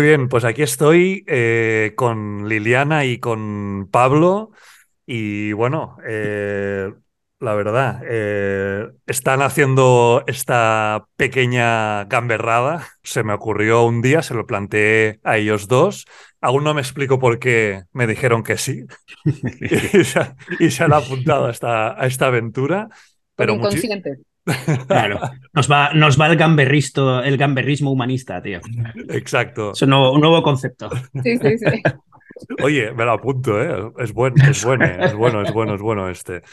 Muy bien, pues aquí estoy eh, con Liliana y con Pablo. Y bueno, eh, la verdad, eh, están haciendo esta pequeña gamberrada. Se me ocurrió un día, se lo planteé a ellos dos. Aún no me explico por qué me dijeron que sí. y, se, y, se, han apuntado a esta, a esta aventura. Pero inconsciente. Claro, nos va, nos va el, gamberristo, el gamberrismo humanista, tío. Exacto. Es un nuevo, un nuevo concepto. Sí, sí, sí. Oye, me lo apunto, ¿eh? Es bueno, es bueno, es bueno, es bueno, es bueno este.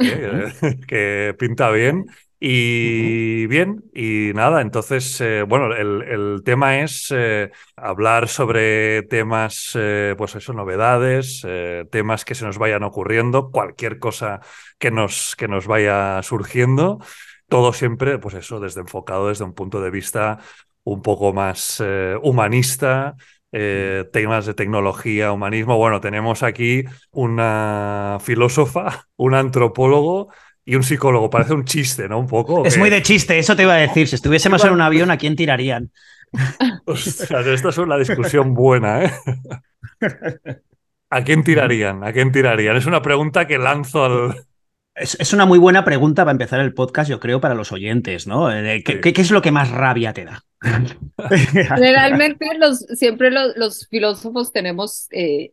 Eh, que pinta bien. Y bien, y nada, entonces, eh, bueno, el, el, tema es eh, hablar sobre temas, eh, pues eso, novedades, temas que se nos vayan ocurriendo, cualquier cosa que nos, que nos vaya surgiendo, todo siempre, pues eso, desde enfocado desde un punto de vista un poco más humanista, eh, temas de tecnología, humanismo. Bueno, tenemos aquí una filósofa, un antropólogo y un psicólogo. Parece un chiste, ¿no? Un poco. Es muy de chiste, eso te iba a decir. Si estuviésemos en un avión, ¿a quién tirarían? Ostras, esta es una discusión buena, ¿eh? ¿A quién tirarían? ¿A quién tirarían? Es una pregunta que lanzo al, es, es, una muy buena pregunta para empezar el podcast, yo creo, para los oyentes, ¿no? Eh, ¿Qué, sí. ¿qué es lo que más rabia te da? Generalmente los, siempre los, los filósofos tenemos eh,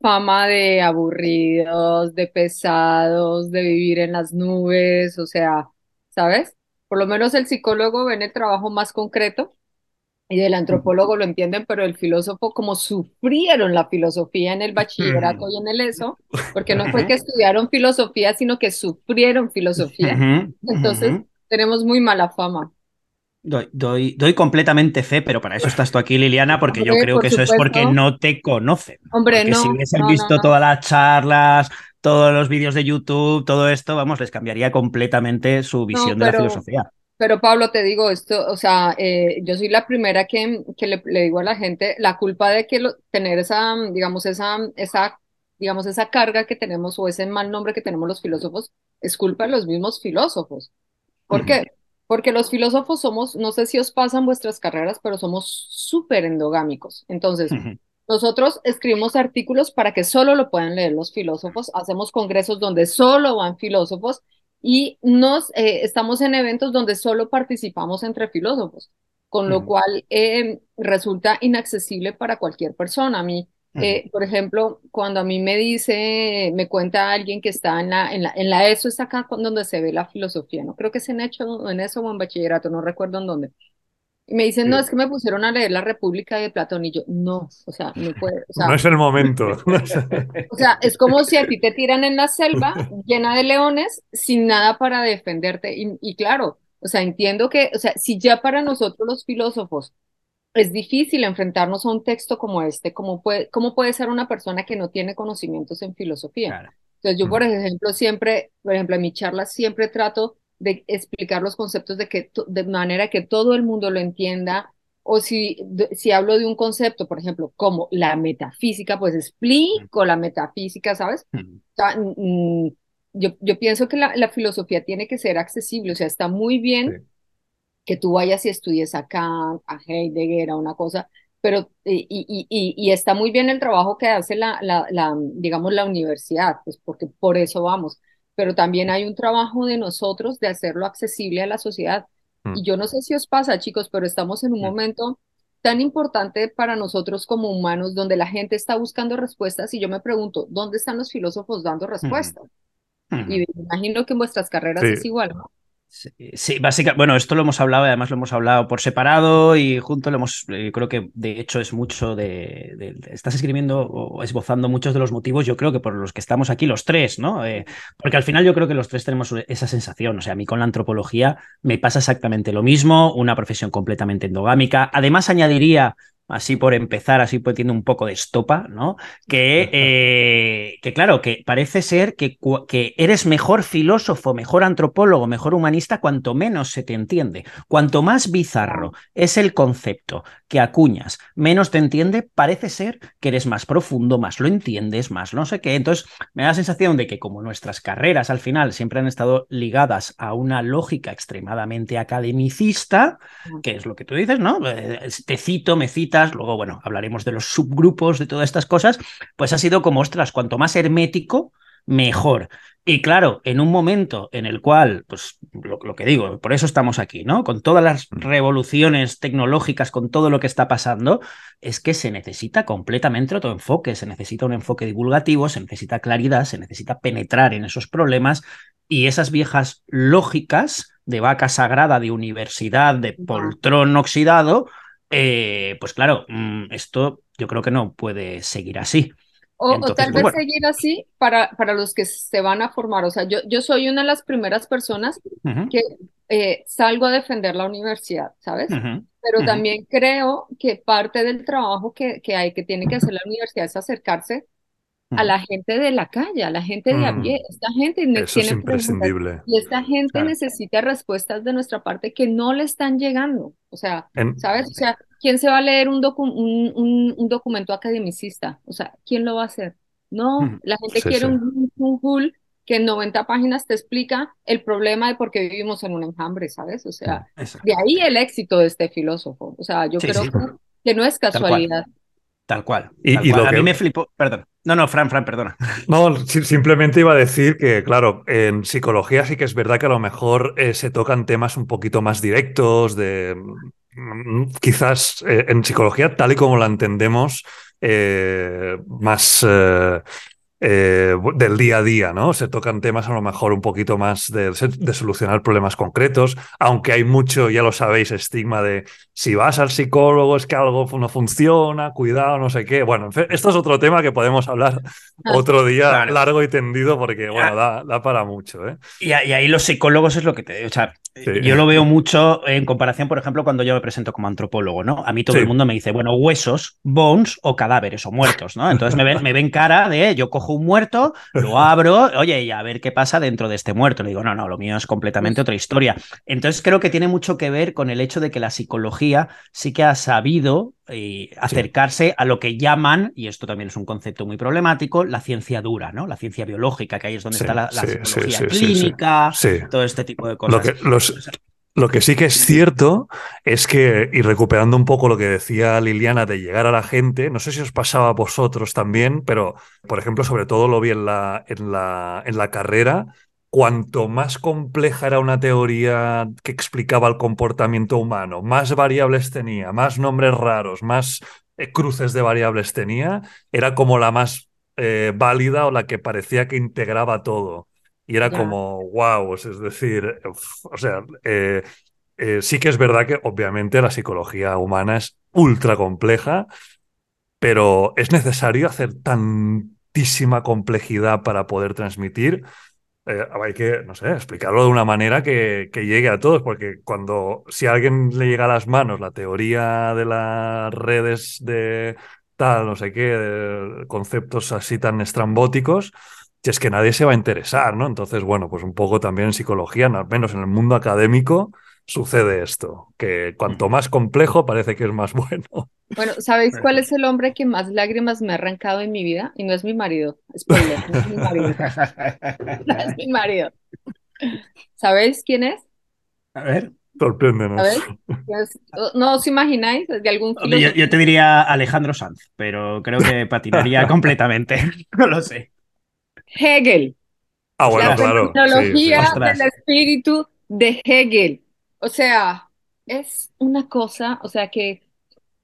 fama de aburridos, de pesados, de vivir en las nubes, o sea, ¿sabes? Por lo menos el psicólogo ve en el trabajo más concreto y del antropólogo lo entienden, pero el filósofo, como sufrieron la filosofía en el bachillerato y en el ESO, porque no fue que estudiaron filosofía, sino que sufrieron filosofía. Entonces, tenemos muy mala fama. Doy, doy, doy, completamente fe, pero para eso estás tú aquí, Liliana, porque Hombre, yo creo por que eso supuesto. es porque no te conocen. Hombre, porque no. Si hubiesen no, visto no, todas las charlas, todos los vídeos de YouTube, todo esto, vamos, les cambiaría completamente su visión de la filosofía. Pero Pablo, te digo esto, o sea, eh, yo soy la primera que, que le, le, digo a la gente, la culpa de que lo, tener esa, digamos, esa, esa, digamos, esa carga que tenemos o ese mal nombre que tenemos los filósofos, es culpa de los mismos filósofos. ¿Por uh -huh. qué? Porque los filósofos somos, no sé si os pasan vuestras carreras, pero somos súper endogámicos. Entonces, uh -huh. nosotros escribimos artículos para que solo lo puedan leer los filósofos, hacemos congresos donde solo van filósofos y nos eh, estamos en eventos donde solo participamos entre filósofos, con lo uh -huh. cual eh, resulta inaccesible para cualquier persona. A mí. Eh, por ejemplo, cuando a mí me dice, me cuenta alguien que está en la, en la, en la ESO, es acá donde se ve la filosofía, no creo que se en hecho en eso o en bachillerato, no recuerdo en dónde. Y me dicen, no, es que me pusieron a leer La República de Platón y yo, no, o sea, no puede. O sea, no es el momento. o sea, es como si a ti te tiran en la selva llena de leones sin nada para defenderte. Y, y, claro, o sea, entiendo que, o sea, si ya para nosotros los filósofos es difícil enfrentarnos a un texto como este, ¿cómo puede, cómo puede ser una persona que no tiene conocimientos en filosofía? Claro. Entonces, yo, por ejemplo, siempre, por ejemplo, en mi charla siempre trato de explicar los conceptos de, que, de manera que todo el mundo lo entienda, o si, hablo de un concepto, por ejemplo, como la metafísica, pues explico la metafísica, ¿sabes? O sea, yo, yo, pienso que la, la, filosofía tiene que ser accesible, o sea, está muy bien. Que tú vayas y estudies a Kant, a Heidegger, a una cosa, pero y, y, y, y, está muy bien el trabajo que hace la, la, la, digamos, la universidad, pues porque por eso vamos, pero también hay un trabajo de nosotros de hacerlo accesible a la sociedad. Mm. Y yo no sé si os pasa, chicos, pero estamos en un mm. momento tan importante para nosotros como humanos, donde la gente está buscando respuestas y yo me pregunto, ¿dónde están los filósofos dando respuestas? Mm. Y me imagino que en vuestras carreras sí. es igual, ¿no? Sí, sí, básicamente, bueno, esto lo hemos hablado, además lo hemos hablado por separado y junto lo hemos, eh, creo que de hecho es mucho de, estás escribiendo o esbozando muchos de los motivos, yo creo que por los que estamos aquí los tres, ¿no? Eh, porque al final yo creo que los tres tenemos esa sensación, o sea, a mí con la antropología me pasa exactamente lo mismo, una profesión completamente endogámica, además añadiría así por empezar, así poniendo un poco de estopa, ¿no? Que, eh, que claro, que parece ser que, que, eres mejor filósofo, mejor antropólogo, mejor humanista, cuanto menos se te entiende. Cuanto más bizarro es el concepto que acuñas, menos te entiende, parece ser que eres más profundo, más lo entiendes, más no sé qué. Entonces, me da la sensación de que como nuestras carreras al final siempre han estado ligadas a una lógica extremadamente academicista, que es lo que tú dices, ¿no? Eh, te cito, me cita luego, bueno, hablaremos de los subgrupos, de todas estas cosas, pues ha sido como, ostras, cuanto más hermético, mejor. Y claro, en un momento en el cual, pues lo, que digo, por eso estamos aquí, ¿no? Con todas las mm. revoluciones tecnológicas, con todo lo que está pasando, es que se necesita completamente otro enfoque, se necesita un enfoque divulgativo, se necesita claridad, se necesita penetrar en esos problemas y esas viejas lógicas de vaca sagrada, de universidad, de poltrón oxidado, eh, pues claro, mm, esto yo creo que no puede seguir así. O, tal vez seguir así para, para los que se van a formar. O sea, yo, yo soy una de las primeras personas que eh, salgo a defender la universidad, ¿sabes? Pero también creo que parte del trabajo que, que hay, que tiene que hacer la universidad es acercarse a la gente de la calle, a la gente de a pie. Esta gente Eso es imprescindible. Y esta gente necesita respuestas de nuestra parte que no le están llegando. O sea, ¿sabes? O sea, ¿quién se va a leer un, un, un, documento academicista? O sea, ¿quién lo va a hacer? No, la gente quiere un, un que en 90 páginas te explica el problema de por qué vivimos en un enjambre, ¿sabes? O sea, de ahí el éxito de este filósofo. O sea, yo creo que, no es casualidad. Tal cual. Y, Lo a mí me flipó. Perdón. No, no, Fran, Fran, perdona. No, simplemente iba a decir que, claro, en psicología sí que es verdad que a lo mejor eh, se tocan temas un poquito más directos, de mm, quizás eh, en psicología, tal y como la entendemos, eh, más eh, del día a día, ¿no? Se tocan temas a lo mejor un poquito más de, solucionar problemas concretos, aunque hay mucho, ya lo sabéis, estigma de si vas al psicólogo es que algo no funciona, cuidado, no sé qué. Bueno, esto es otro tema que podemos hablar ah, otro día largo y tendido porque, bueno, da, da para mucho. ¿eh? Y, ahí los psicólogos es lo que te... O sea, yo lo veo mucho en comparación, por ejemplo, cuando yo me presento como antropólogo, ¿no? A mí todo el mundo me dice, bueno, huesos, bones o cadáveres o muertos, ¿no? Entonces me ven, me ven cara de, yo cojo un muerto, lo abro, oye, y a ver qué pasa dentro de este muerto. Le digo, no, no, lo mío es completamente otra historia. Entonces creo que tiene mucho que ver con el hecho de que la psicología sí que ha sabido eh, acercarse a lo que llaman, y esto también es un concepto muy problemático, la ciencia dura, ¿no? La ciencia biológica, que ahí es donde está la, psicología clínica, todo este tipo de cosas. Lo que sí que es cierto es que, y recuperando un poco lo que decía Liliana de llegar a la gente, no sé si os pasaba a vosotros también, pero por ejemplo, sobre todo lo vi en la, en la, en la carrera, cuanto más compleja era una teoría que explicaba el comportamiento humano, más variables tenía, más nombres raros, más eh, cruces de variables tenía, era como la más eh, válida o la que parecía que integraba todo. Y era como, wow, es decir, o sea, eh, sí que es verdad que obviamente la psicología humana es ultra compleja, pero es necesario hacer tantísima complejidad para poder transmitir eh, hay que, no sé, explicarlo de una manera que, llegue a todos, porque cuando, si a alguien le llega a las manos la teoría de las redes de tal, no sé qué, conceptos así tan estrambóticos, es que nadie se va a interesar, ¿no? Entonces, bueno, pues un poco también en psicología, al menos en el mundo académico, sucede esto, que cuanto más complejo parece que es más bueno. Bueno, ¿sabéis cuál es el hombre que más lágrimas me ha arrancado en mi vida? Y no es mi marido, spoiler, no es mi marido. No es mi marido. ¿Sabéis quién es? A ver. Sorpréndenos. ¿No os imagináis de algún yo, yo, te diría Alejandro Sanz, pero creo que patinaría completamente. No lo sé. Hegel. Ah, bueno, claro. La tecnología del espíritu de Hegel. O sea, es una cosa, o sea que,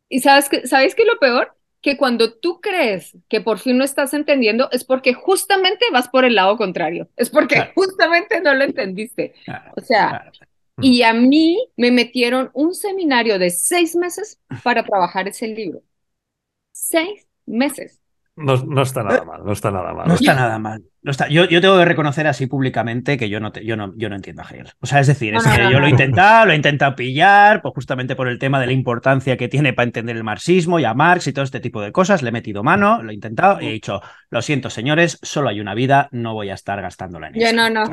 y sabes que, ¿sabéis qué es lo peor? Que cuando tú crees que por fin no estás entendiendo, es porque justamente vas por el lado contrario, es porque justamente no lo entendiste. o sea, y a mí me metieron un seminario de seis meses para trabajar ese libro. Seis meses. No, no está nada mal, no está nada mal. No está nada mal yo, yo, tengo que reconocer así públicamente que yo no, yo no, yo no entiendo a Hegel. O sea, es decir, es que yo lo he intentado, lo he intentado pillar, pues justamente por el tema de la importancia que tiene para entender el marxismo y a Marx y todo este tipo de cosas. Le he metido mano, lo he intentado y he dicho, lo siento, señores, solo hay una vida, no voy a estar gastándola en eso. no, no,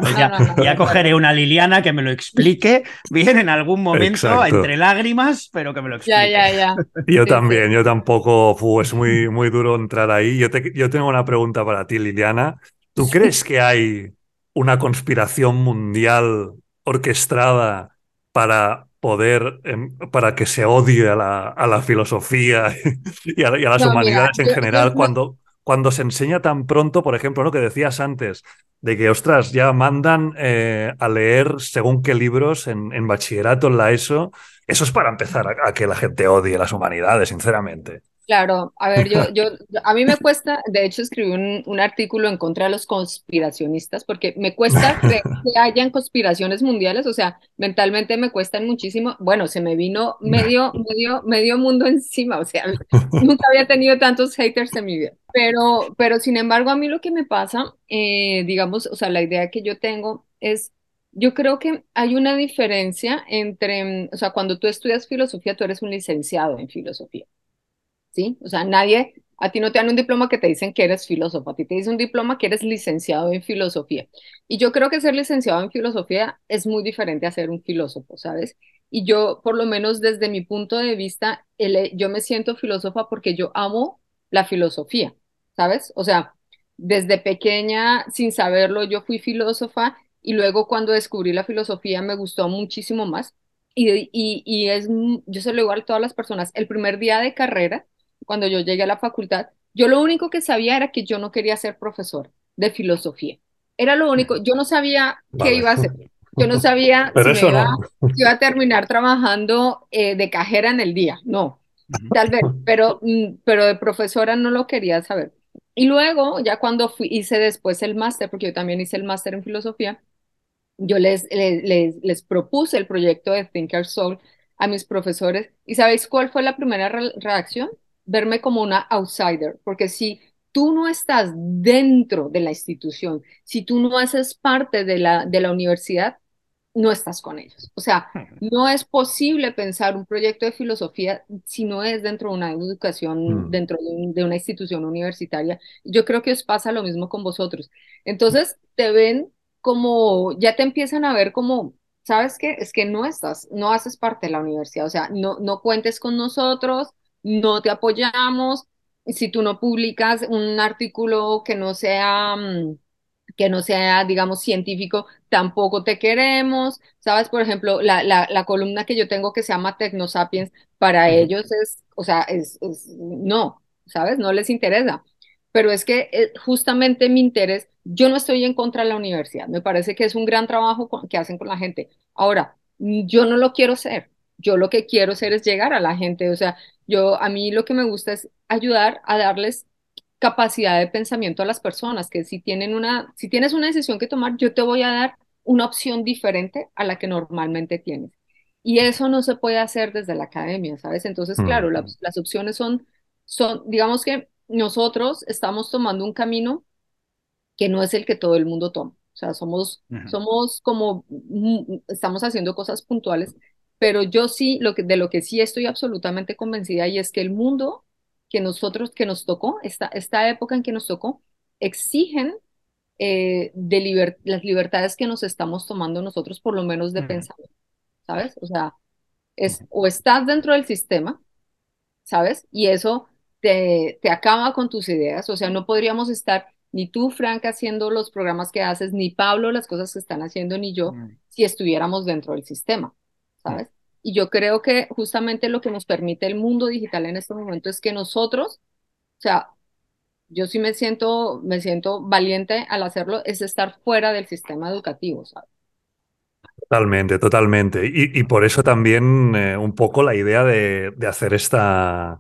ya, cogeré una Liliana que me lo explique bien en algún momento, entre lágrimas, pero que me lo explique. Ya, ya, ya. Yo también, yo tampoco, es muy, muy duro entrar ahí. Yo, te, yo tengo una pregunta para ti, Liliana. ¿Tú crees que hay una conspiración mundial orquestada para poder em, para que se odie a la, a la filosofía y a, las humanidades en general cuando, cuando se enseña tan pronto, por ejemplo, lo que decías antes, de que, ostras, ya mandan eh, a leer según qué libros en, en, bachillerato, en la ESO, eso es para empezar a que la gente odie las humanidades, sinceramente. Claro, a ver, yo, yo, a mí me cuesta, de hecho escribí un, un artículo en contra de los conspiracionistas, porque me cuesta que hayan conspiraciones mundiales, o sea, mentalmente me cuestan muchísimo. Bueno, se me vino medio, medio, medio mundo encima, o sea, nunca había tenido tantos haters en mi vida. Pero, pero sin embargo, a mí lo que me pasa, eh, digamos, o sea, la idea que yo tengo es yo creo que hay una diferencia entre, o sea, cuando tú estudias filosofía, tú eres un licenciado en filosofía. ¿Sí? O sea, nadie, a ti no te dan un diploma que te dicen que eres filósofo, a ti te dicen un diploma que eres licenciado en filosofía. Y yo creo que ser licenciado en filosofía es muy diferente a ser un filósofo, ¿sabes? Y yo, por lo menos desde mi punto de vista, yo me siento filósofa porque yo amo la filosofía, ¿sabes? O sea, desde pequeña, sin saberlo, yo fui filósofa y luego cuando descubrí la filosofía me gustó muchísimo más. Y, y, y es, yo se lo digo a todas las personas, el primer día de carrera, cuando yo llegué a la facultad, yo lo único que sabía era que yo no quería ser profesor de filosofía. Era lo único, yo no sabía qué iba a hacer. Yo no sabía si, iba, a terminar trabajando eh, de cajera en el día, no, tal vez, pero, mm, pero de profesora no lo quería saber. Y luego, ya cuando fui, hice después el máster, porque yo también hice el máster en filosofía, yo les, les, les, propuse el proyecto de Thinker Soul a mis profesores. ¿Y sabéis cuál fue la primera reacción? Verme como una outsider, porque si tú no estás dentro de la institución, si tú no haces parte de la, de la universidad, no estás con ellos. O sea, no es posible pensar un proyecto de filosofía si no es dentro de una educación, mm. dentro de, una institución universitaria. Yo creo que os pasa lo mismo con vosotros. Entonces, te ven como, ya te empiezan a ver como, ¿sabes qué? Es que no estás, no haces parte de la universidad, o sea, no, no cuentes con nosotros, no te apoyamos, si tú no publicas un artículo que no sea, mm, que no sea, digamos, científico, tampoco te queremos, ¿sabes? Por ejemplo, la, la, la columna que yo tengo que se llama Tecnosapiens, para ellos es, o sea, es, no, ¿sabes? No les interesa. Pero es que eh, justamente mi interés, yo no estoy en contra de la universidad, me parece que es un gran trabajo que hacen con la gente. Ahora, yo no lo quiero ser, yo lo que quiero hacer es llegar a la gente, o sea, yo a mí lo que me gusta es ayudar a darles capacidad de pensamiento a las personas, que si tienen una, si tienes una decisión que tomar, yo te voy a dar una opción diferente a la que normalmente tienes. Y eso no se puede hacer desde la academia, ¿sabes? Entonces, claro, las, opciones son, son, digamos que nosotros estamos tomando un camino que no es el que todo el mundo toma. O sea, somos, somos como, mm, estamos haciendo cosas puntuales, pero yo sí, lo que, de lo que sí estoy absolutamente convencida y es que el mundo que nosotros, que nos tocó, esta, esta época en que nos tocó, exigen eh, de las libertades que nos estamos tomando nosotros, por lo menos de pensamiento, ¿sabes? O sea, es, o estás dentro del sistema, ¿sabes? Y eso te, te acaba con tus ideas, o sea, no podríamos estar ni tú, Frank, haciendo los programas que haces, ni Pablo las cosas que están haciendo, ni yo, si estuviéramos dentro del sistema. ¿Sabes? Y yo creo que justamente lo que nos permite el mundo digital en este momento es que nosotros, o sea, yo sí me siento, me siento valiente al hacerlo, es estar fuera del sistema educativo, ¿sabes? Totalmente, totalmente. Y, por eso también eh, un poco la idea de, de hacer esta,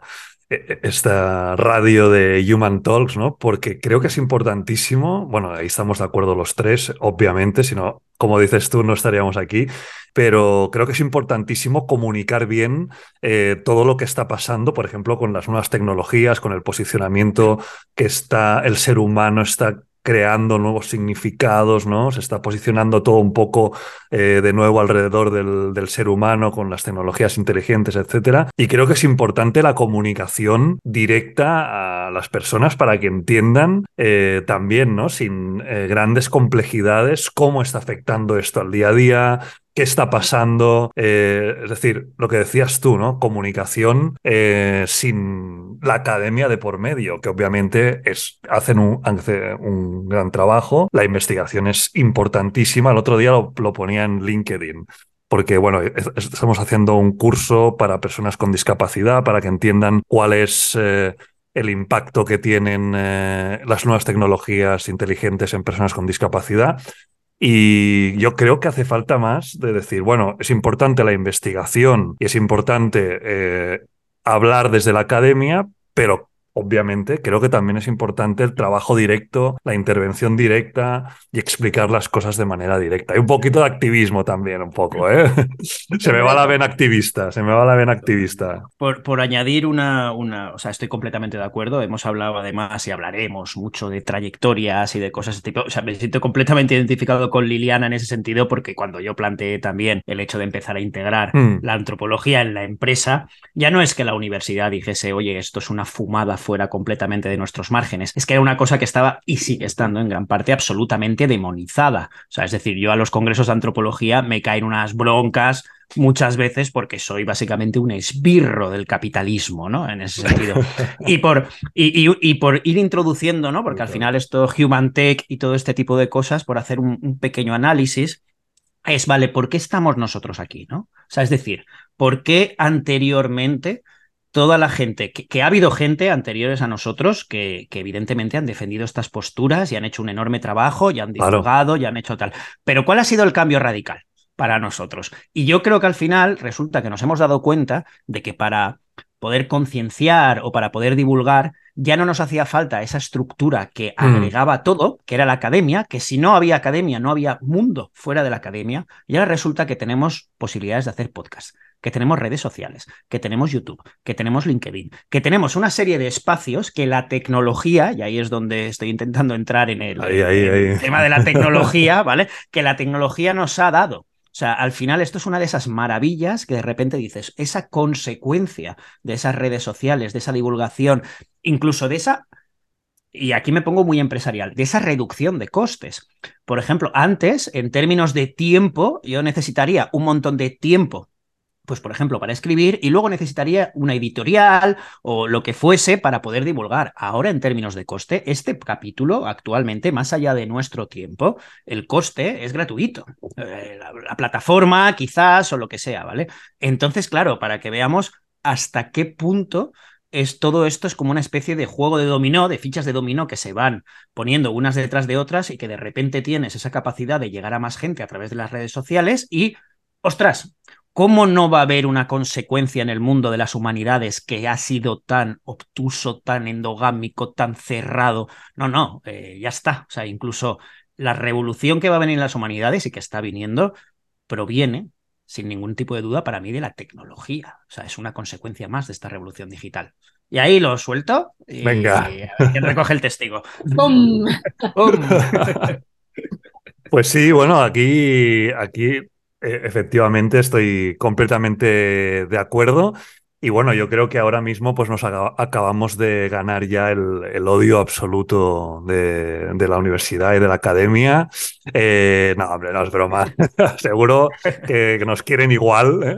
esta radio de Human Talks, ¿no? Porque creo que es importantísimo, bueno, ahí estamos de acuerdo los tres, obviamente, si no, como dices tú, no estaríamos aquí, pero creo que es importantísimo comunicar bien eh, todo lo que está pasando, por ejemplo, con las nuevas tecnologías, con el posicionamiento que está el ser humano está creando nuevos significados, ¿no? Se está posicionando todo un poco eh, de nuevo alrededor del, ser humano con las tecnologías inteligentes, etcétera. Y creo que es importante la comunicación directa a las personas para que entiendan eh, también, ¿no? Sin eh, grandes complejidades, cómo está afectando esto al día a día, qué está pasando. Eh, es decir, lo que decías tú, ¿no? Comunicación eh, sin la academia de por medio, que obviamente es, hacen un, gran trabajo. La investigación es importantísima. El otro día lo, ponía en LinkedIn porque bueno, estamos haciendo un curso para personas con discapacidad, para que entiendan cuál es eh, el impacto que tienen las nuevas tecnologías inteligentes en personas con discapacidad. Y yo creo que hace falta más de decir, bueno, es importante la investigación y es importante eh, hablar desde la academia, pero obviamente, creo que también es importante el trabajo directo, la intervención directa y explicar las cosas de manera directa. Y un poquito de activismo también, un poco, ¿eh? se me va la vena activista, se me va la vena activista. Por, por añadir una, una, o sea, estoy completamente de acuerdo. Hemos hablado además y hablaremos mucho de trayectorias y de cosas de este tipo. O sea, me siento completamente identificado con Liliana en ese sentido porque cuando yo planteé también el hecho de empezar a integrar mm. la antropología en la empresa, ya no es que la universidad dijese, oye, esto es una fumada fuera completamente de nuestros márgenes. Es que era una cosa que estaba y sigue estando en gran parte absolutamente demonizada. O sea, es decir, yo a los congresos de antropología me caen unas broncas muchas veces porque soy básicamente un esbirro del capitalismo, ¿no? En ese sentido. Y por, y, por ir introduciendo, ¿no? Porque al final esto, Human Tech y todo este tipo de cosas, por hacer un, pequeño análisis, es, vale, ¿por qué estamos nosotros aquí, ¿no? O sea, es decir, ¿por qué anteriormente toda la gente, que, ha habido gente anteriores a nosotros que, que, evidentemente han defendido estas posturas y han hecho un enorme trabajo, y han divulgado, y han hecho tal. Pero ¿cuál ha sido el cambio radical para nosotros? Y yo creo que al final resulta que nos hemos dado cuenta de que para poder concienciar o para poder divulgar, ya no nos hacía falta esa estructura que hmm. agregaba todo, que era la academia, que si no había academia, no había mundo fuera de la academia, y ahora resulta que tenemos posibilidades de hacer podcast que tenemos redes sociales, que tenemos YouTube, que tenemos LinkedIn, que tenemos una serie de espacios que la tecnología, y ahí es donde estoy intentando entrar en el, tema de la tecnología, ¿vale? Que la tecnología nos ha dado. O sea, al final esto es una de esas maravillas que de repente dices, esa consecuencia de esas redes sociales, de esa divulgación, incluso de esa y aquí me pongo muy empresarial, de esa reducción de costes. Por ejemplo, antes, en términos de tiempo, yo necesitaría un montón de tiempo pues por ejemplo, para escribir y luego necesitaría una editorial o lo que fuese para poder divulgar. Ahora, en términos de coste, este capítulo actualmente, más allá de nuestro tiempo, el coste es gratuito. Eh, la, plataforma, quizás, o lo que sea, ¿vale? Entonces, claro, para que veamos hasta qué punto es todo esto es como una especie de juego de dominó, de fichas de dominó que se van poniendo unas detrás de otras y que de repente tienes esa capacidad de llegar a más gente a través de las redes sociales y, ostras, ¿Cómo no va a haber una consecuencia en el mundo de las humanidades que ha sido tan obtuso, tan endogámico, tan cerrado? No, no, eh, ya está. O sea, incluso la revolución que va a venir en las humanidades y que está viniendo proviene, sin ningún tipo de duda, para mí de la tecnología. O sea, es una consecuencia más de esta revolución digital. Y ahí lo suelto. Y, Venga. ¿Quién recoge el testigo? Pues sí, bueno, aquí, aquí efectivamente, estoy completamente de acuerdo. Y bueno, yo creo que ahora mismo pues nos acabamos de ganar ya el, odio absoluto de, la universidad y de la academia. Eh, no, hombre, no es broma. Seguro que, nos quieren igual. ¿eh?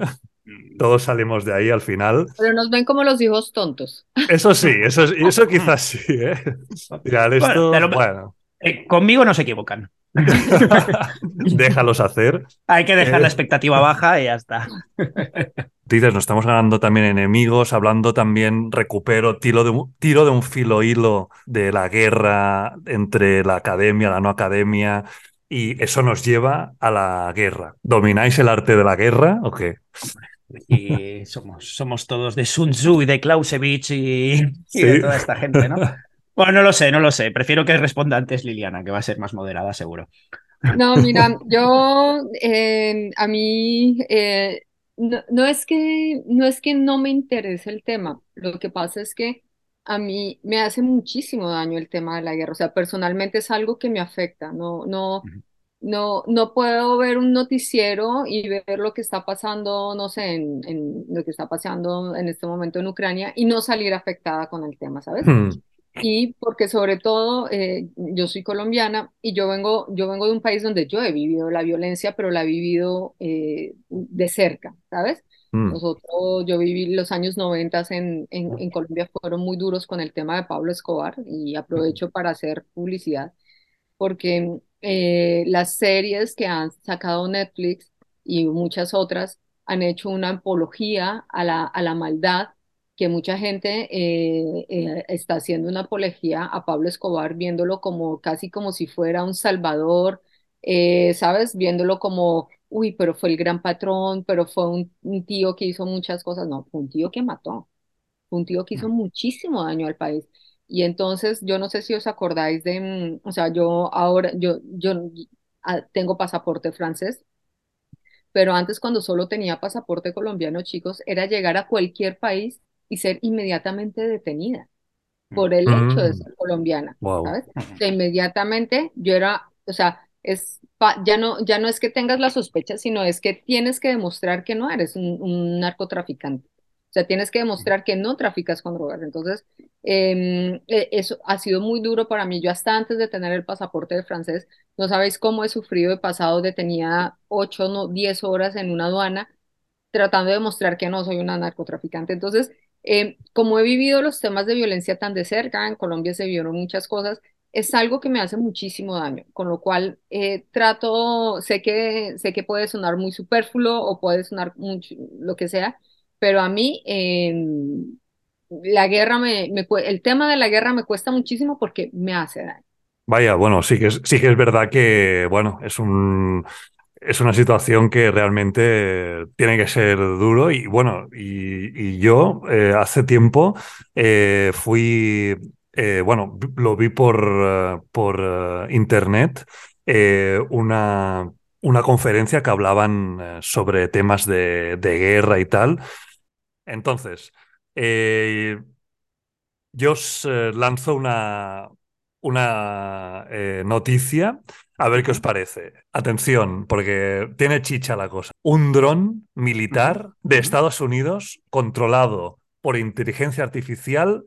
Todos salimos de ahí al final. Pero nos ven como los hijos tontos. Eso sí, eso, eso quizás sí. ¿eh? esto, bueno. Eh, conmigo no se equivocan. Déjalos hacer. Hay que dejar la eh, expectativa baja y ya está. Dices, nos estamos ganando también enemigos, hablando también, recupero, tiro de un, tiro de un filo hilo de la guerra entre la academia, la no academia, y eso nos lleva a la guerra. ¿Domináis el arte de la guerra o qué? Y somos, somos todos de Sun Tzu y de Clausewitz y, de toda esta gente, ¿no? Bueno, no lo sé, no lo sé. Prefiero que responda antes Liliana, que va a ser más moderada, seguro. No, mira, yo eh, a mí eh, no, es que, no es que no me interese el tema. Lo que pasa es que a mí me hace muchísimo daño el tema de la guerra. O sea, personalmente es algo que me afecta. No, no, no, no puedo ver un noticiero y ver lo que está pasando, no sé, en, lo que está pasando en este momento en Ucrania y no salir afectada con el tema, ¿sabes? Hmm y porque sobre todo eh, yo soy colombiana y yo vengo, yo vengo de un país donde yo he vivido la violencia, pero la he vivido eh, de cerca, ¿sabes? Mm. Nosotros, yo viví los años 90 en, en, Colombia, fueron muy duros con el tema de Pablo Escobar y aprovecho para hacer publicidad, porque eh, las series que han sacado Netflix y muchas otras han hecho una apología a la, a la maldad, que mucha gente eh, eh, está haciendo una apología a Pablo Escobar, viéndolo como casi como si fuera un salvador, eh, ¿sabes? Viéndolo como, uy, pero fue el gran patrón, pero fue un, un tío que hizo muchas cosas. No, fue un tío que mató, fue un tío que hizo muchísimo daño al país. Y entonces, yo no sé si os acordáis de, mm, o sea, yo ahora, yo, yo ah, tengo pasaporte francés, pero antes cuando solo tenía pasaporte colombiano, chicos, era llegar a cualquier país y ser inmediatamente detenida por el hecho de Mm, ser colombiana, wow. ¿sabes? O sea, inmediatamente yo era, o sea, es pa- ya no, ya no es que tengas la sospecha, sino es que tienes que demostrar que no eres un, un narcotraficante. O sea, tienes que demostrar que no traficas con drogas. Entonces, em, e- eso ha sido muy duro para mí. Yo hasta antes de tener el pasaporte de francés, no sabéis cómo he sufrido. He pasado detenida ocho, no, diez horas en una aduana tratando de demostrar que no soy una narcotraficante. Entonces, eh, como he vivido los temas de violencia tan de cerca, en Colombia se vieron muchas cosas, es algo que me hace muchísimo daño, con lo cual eh, trato, sé que, sé que puede sonar muy superfluo o puede sonar mucho, lo que sea, pero a mí eh, la guerra me, me, el tema de la guerra me cuesta muchísimo porque me hace daño. Vaya, bueno, sí que es, sí que es verdad que, bueno, es un, es una situación que realmente tiene que ser duro y bueno, y, yo eh, hace tiempo eh, fui, eh, bueno, lo vi por, por internet, una, una conferencia que hablaban sobre temas de, de guerra y tal. Entonces, yo os lanzo una, una noticia a ver qué os parece. Atención, porque tiene chicha la cosa. Un dron militar de. Estados Unidos controlado por inteligencia artificial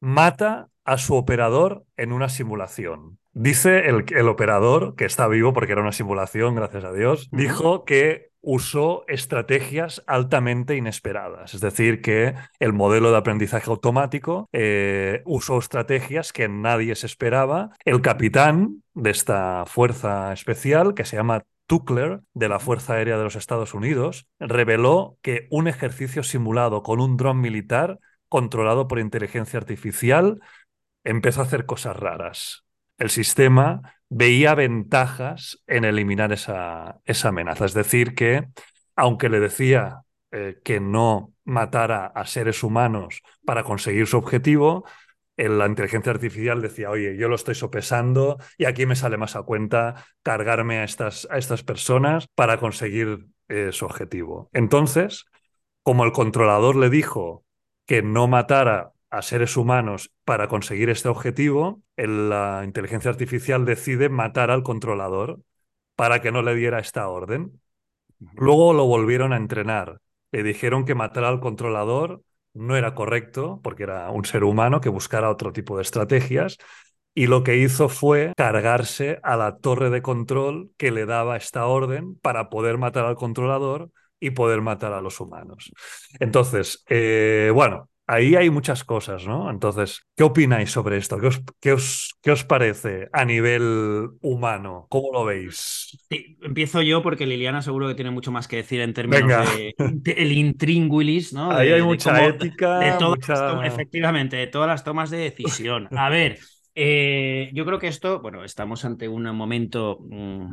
mata a su operador en una simulación. Dice el, el operador, que está vivo porque era una simulación, gracias a Dios, dijo que usó estrategias altamente inesperadas. Es decir, que el modelo de aprendizaje automático eh, usó estrategias que nadie se esperaba. El capitán de esta fuerza especial, que se llama Tuckler, de la Fuerza Aérea de los Estados Unidos, reveló que un ejercicio simulado con un dron militar controlado por inteligencia artificial, empezó a hacer cosas raras. El sistema veía ventajas en eliminar esa, esa amenaza. Es decir, que aunque le decía eh, que no matara a seres humanos para conseguir su objetivo, la inteligencia artificial decía, oye, yo lo estoy sopesando y aquí me sale más a cuenta cargarme a estas, a estas personas para conseguir eh, su objetivo. Entonces, como el controlador le dijo que no matara a seres humanos para conseguir este objetivo, el- la inteligencia artificial decide matar al controlador para que no le diera esta orden. Luego lo volvieron a entrenar. Le dijeron que matar al controlador no era correcto porque era un ser humano que buscara otro tipo de estrategias y lo que hizo fue cargarse a la torre de control que le daba esta orden para poder matar al controlador y poder matar a los humanos. Entonces, eh, bueno, ahí hay muchas cosas, ¿no? Entonces, ¿qué opináis sobre esto? ¿Qué os, qué os, qué os parece a nivel humano? ¿Cómo lo veis? Sí, empiezo yo porque Liliana seguro que tiene mucho más que decir en términos Venga, de el intríngulis, ¿no? ahí hay De, mucha cómo, de ética, todas mucha... efectivamente, de todas las tomas de decisión. A ver, eh, yo creo que esto, bueno, estamos ante un momento mm,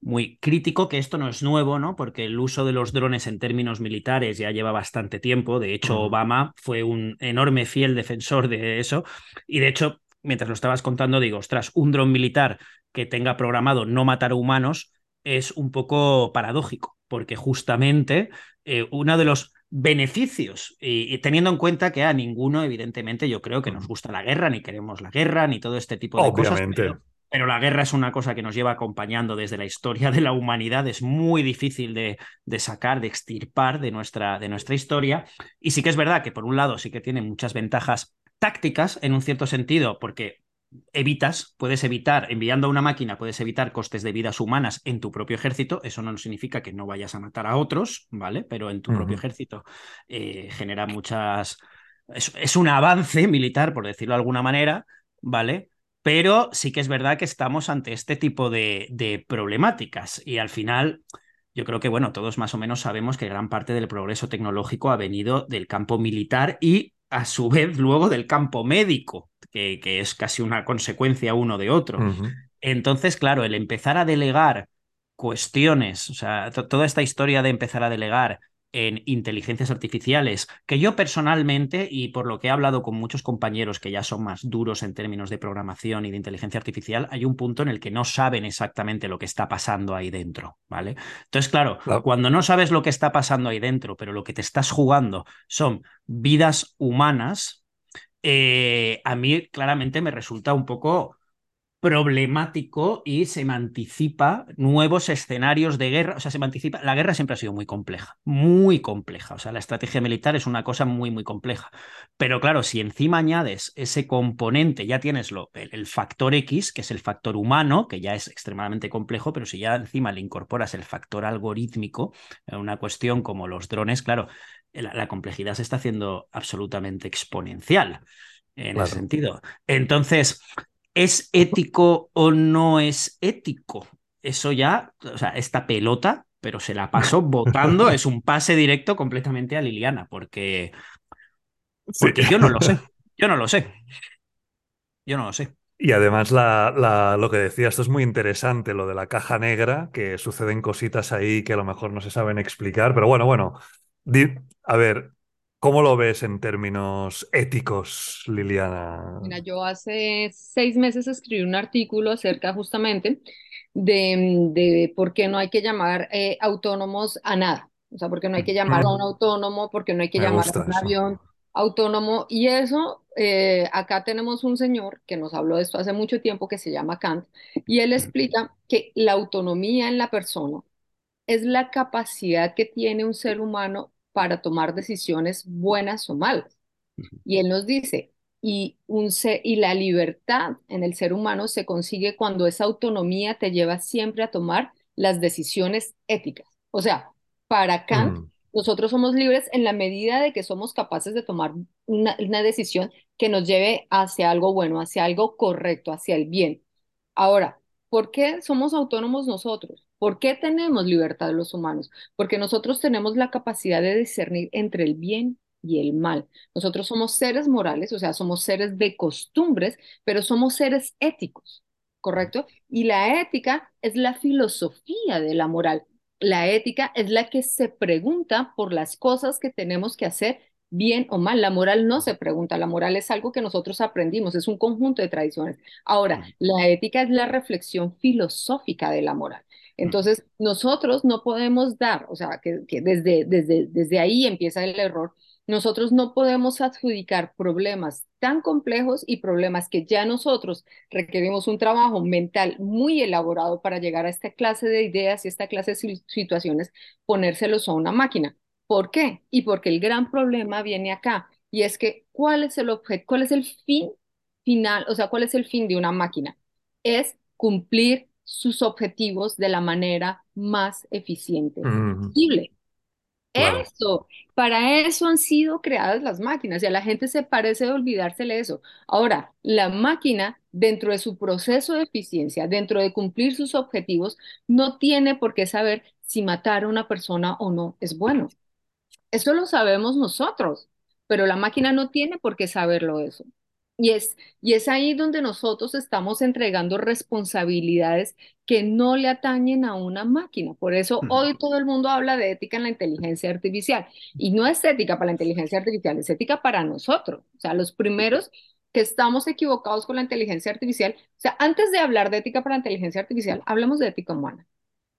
muy crítico, que esto no es nuevo, ¿no? Porque el uso de los drones en términos militares ya lleva bastante tiempo. De hecho, Obama fue un enorme fiel defensor de eso. Y de hecho, mientras lo estabas contando, digo, ostras, un dron militar que tenga programado no matar a humanos es un poco paradójico, porque justamente eh, uno de los beneficios, y, y, teniendo en cuenta que a ninguno, evidentemente, yo creo que nos gusta la guerra, ni queremos la guerra, ni todo este tipo de cosas, pero, pero la guerra es una cosa que nos lleva acompañando desde la historia de la humanidad, es muy difícil de, de sacar, de extirpar de nuestra, de nuestra historia, y sí que es verdad que por un lado sí que tiene muchas ventajas tácticas en un cierto sentido, porque evitas, puedes evitar, enviando a una máquina, puedes evitar costes de vidas humanas en tu propio ejército. Eso no significa que no vayas a matar a otros, ¿vale? Pero en tu propio ejército eh, genera muchas. Es, es, un avance militar, por decirlo de alguna manera, ¿vale? Pero sí que es verdad que estamos ante este tipo de, de problemáticas y al final yo creo que, bueno, todos más o menos sabemos que gran parte del progreso tecnológico ha venido del campo militar y, a su vez, luego del campo médico, que, que es casi una consecuencia uno de otro. Entonces, claro, el empezar a delegar cuestiones, o sea, toda esta historia de empezar a delegar en inteligencias artificiales, que yo personalmente, y por lo que he hablado con muchos compañeros que ya son más duros en términos de programación y de inteligencia artificial, hay un punto en el que no saben exactamente lo que está pasando ahí dentro, ¿vale? Entonces, claro, cuando no sabes lo que está pasando ahí dentro, pero lo que te estás jugando son vidas humanas, eh, a mí claramente me resulta un poco problemático y se me anticipa nuevos escenarios de guerra. O sea, se me anticipa. La guerra siempre ha sido muy compleja, muy compleja. O sea, la estrategia militar es una cosa muy, muy compleja. Pero claro, si encima añades ese componente, ya tienes lo, el, factor X, que es el factor humano, que ya es extremadamente complejo, pero si ya encima le incorporas el factor algorítmico, una cuestión como los drones, claro, la, complejidad se está haciendo absolutamente exponencial en ese sentido. Entonces, ¿Es ético o no es ético? Eso ya, o sea, esta pelota, pero se la pasó votando, es un pase directo completamente a Liliana, porque, porque yo no lo sé, yo no lo sé. Yo no lo sé. Y además la, lo que decía, esto es muy interesante, lo de la caja negra, que suceden cositas ahí que a lo mejor no se saben explicar, pero bueno, bueno, a ver, ¿Cómo lo ves en términos éticos, Liliana? Mira, yo hace seis meses escribí un artículo acerca justamente de, por qué no hay que llamar eh, autónomos a nada. O sea, por qué no hay que llamar a un autónomo, por qué no hay que llamar a un avión autónomo. Y eso, eh, acá tenemos un señor que nos habló de esto hace mucho tiempo que se llama Kant, y él explica que la autonomía en la persona es la capacidad que tiene un ser humano para tomar decisiones buenas o malas. Y él nos dice, y, un y la libertad en el ser humano se consigue cuando esa autonomía te lleva siempre a tomar las decisiones éticas. O sea, para Kant, mm. nosotros somos libres en la medida de que somos capaces de tomar una, una decisión que nos lleve hacia algo bueno, hacia algo correcto, hacia el bien. Ahora, ¿por qué somos autónomos nosotros? ¿Por qué tenemos libertad los humanos? Porque nosotros tenemos la capacidad de discernir entre el bien y el mal. Nosotros somos seres morales, o sea, somos seres de costumbres, pero somos seres éticos, ¿correcto? Y la ética es la filosofía de la moral. La ética es la que se pregunta por las cosas que tenemos que hacer bien o mal. La moral no se pregunta, la moral es algo que nosotros aprendimos, es un conjunto de tradiciones. Ahora, la ética es la reflexión filosófica de la moral. Entonces, nosotros no podemos dar, o sea, que, desde, desde, desde ahí empieza el error, nosotros no podemos adjudicar problemas tan complejos y problemas que ya nosotros requerimos un trabajo mental muy elaborado para llegar a esta clase de ideas y esta clase de situaciones, ponérselos a una máquina. ¿Por qué? Y porque el gran problema viene acá, y es que, ¿cuál es el objeto, cuál es el fin final, o sea, cuál es el fin de una máquina? Es cumplir sus objetivos de la manera más eficiente posible. Eso, para eso han sido creadas las máquinas y a la gente se parece de olvidársele eso. Ahora, la máquina, dentro de su proceso de eficiencia, dentro de cumplir sus objetivos, no tiene por qué saber si matar a una persona o no es bueno. Eso lo sabemos nosotros, pero la máquina no tiene por qué saberlo eso. Y es, y es ahí donde nosotros estamos entregando responsabilidades que no le atañen a una máquina. Por eso hoy todo el mundo habla de ética en la inteligencia artificial. Y no es ética para la inteligencia artificial, es ética para nosotros. O sea, los primeros que estamos equivocados con la inteligencia artificial, o sea, antes de hablar de ética para la inteligencia artificial, hablamos de ética humana.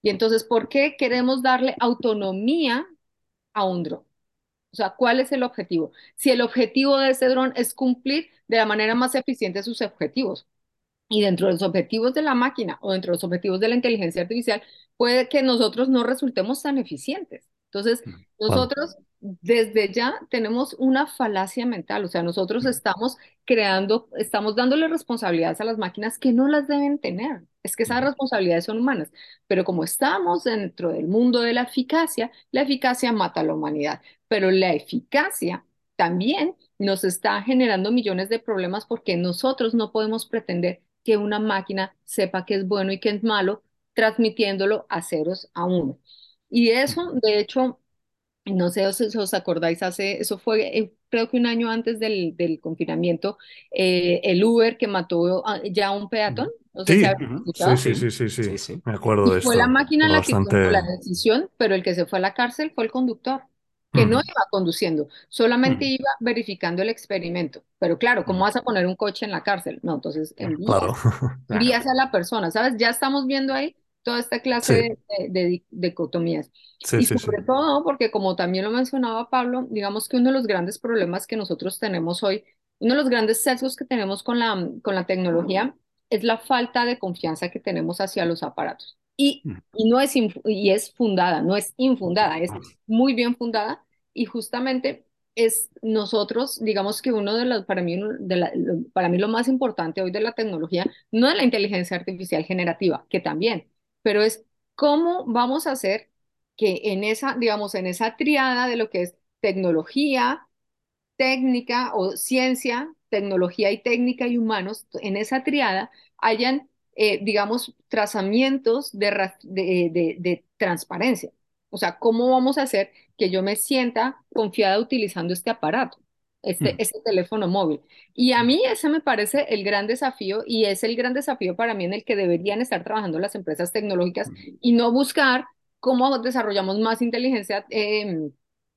Y entonces, ¿por qué queremos darle autonomía a un dron? O sea, ¿cuál es el objetivo? Si el objetivo de ese dron es cumplir de la manera más eficiente sus objetivos. Y dentro de los objetivos de la máquina o dentro de los objetivos de la inteligencia artificial, puede que nosotros no resultemos tan eficientes. Entonces, nosotros desde ya tenemos una falacia mental, o sea, nosotros estamos creando, estamos dándole responsabilidades a las máquinas que no las deben tener. Es que esas responsabilidades son humanas, pero como estamos dentro del mundo de la eficacia, la eficacia mata a la humanidad, pero la eficacia también nos está generando millones de problemas porque nosotros no podemos pretender que una máquina sepa qué es bueno y qué es malo, transmitiéndolo a ceros a uno. Y eso, de hecho, no sé si os acordáis, hace, eso fue eh, creo que un año antes del, del confinamiento, eh, el Uber que mató a- ya a un peatón, no sé si Sí, sí, sí, sí, sí, Sí. Me acuerdo Y de fue la máquina Fue la que tomó la bastante. decisión, pero el que se fue a la cárcel fue el conductor, que no iba conduciendo, solamente Mm, iba verificando el experimento. Pero claro, ¿cómo mm, vas a poner un coche en la cárcel? No, entonces envías. Claro. envías a la persona, ¿sabes? Ya estamos viendo ahí toda esta clase Sí, de, de- de di- dicotomías. sí, Y sí, sobre todo porque, como también lo mencionaba Pablo, digamos que uno de los grandes problemas que nosotros tenemos hoy, uno de los grandes sesgos que tenemos con la, con la tecnología es la falta de confianza que tenemos hacia los aparatos. Y, Mm, y no es, y es fundada, no es infundada, es muy bien fundada. Y justamente es nosotros, digamos que uno de los, para mí, de la- lo- para mí lo más importante hoy de la tecnología, no es la inteligencia artificial generativa, que también, pero es cómo vamos a hacer que en esa, digamos, en esa triada de lo que es tecnología, técnica o ciencia, tecnología y técnica y humanos, en esa triada hayan, eh, digamos, trazamientos de, de, de- de transparencia. O sea, ¿cómo vamos a hacer que yo me sienta confiada utilizando este aparato, este, este teléfono móvil? Y a mí ese me parece el gran desafío y es el gran desafío para mí en el que deberían estar trabajando las empresas tecnológicas mm, y no buscar cómo desarrollamos más inteligencia eh,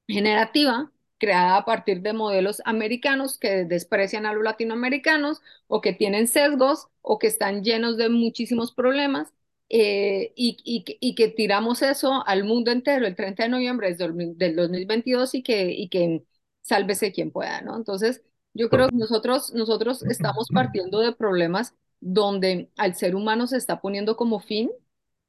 generativa creada a partir de modelos americanos que desprecian a los latinoamericanos o que tienen sesgos o que están llenos de muchísimos problemas eh, y, y que- y que tiramos eso al mundo entero el 30 de noviembre del 2022 y que, y que sálvese quien pueda, ¿no? Entonces, yo creo que nosotros, nosotros estamos partiendo de problemas donde al ser humano se está poniendo como fin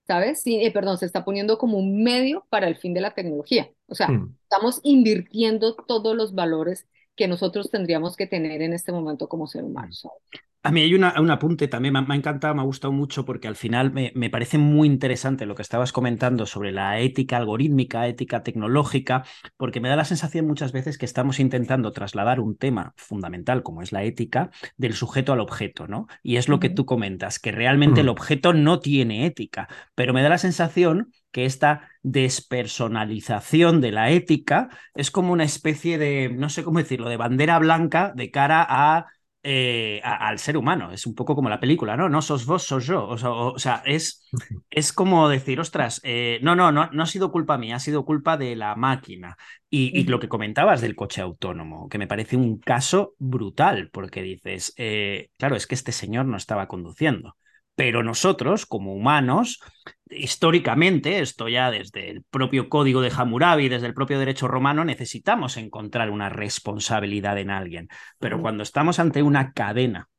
¿sabes? Sí, eh, perdón, se está poniendo como un medio para el fin de la tecnología. O sea, Mm. estamos invirtiendo todos los valores que nosotros tendríamos que tener en este momento como ser humanos. ¿sabes? A mí hay una, un apunte también, me, ha me ha encantado, me ha gustado mucho porque al final me, me parece muy interesante lo que estabas comentando sobre la ética algorítmica, ética tecnológica, porque me da la sensación muchas veces que estamos intentando trasladar un tema fundamental como es la ética del sujeto al objeto, ¿no? Y es lo que tú comentas, que realmente el objeto no tiene ética, pero me da la sensación que esta despersonalización de la ética es como una especie de, no sé cómo decirlo, de bandera blanca de cara a eh, a- al ser humano. Es un poco como la película, ¿no? No sos vos, sos yo. O sea, o- o sea, es, es como decir, ostras, eh, no, no, no, no ha sido culpa mía, ha sido culpa de la máquina. Y, y lo que comentabas del coche autónomo, que me parece un caso brutal, porque dices, eh, claro, es que este señor no estaba conduciendo. Pero nosotros, como humanos, históricamente, esto ya desde el propio código de Hammurabi, desde el propio derecho romano, necesitamos encontrar una responsabilidad en alguien. Pero cuando estamos ante una cadena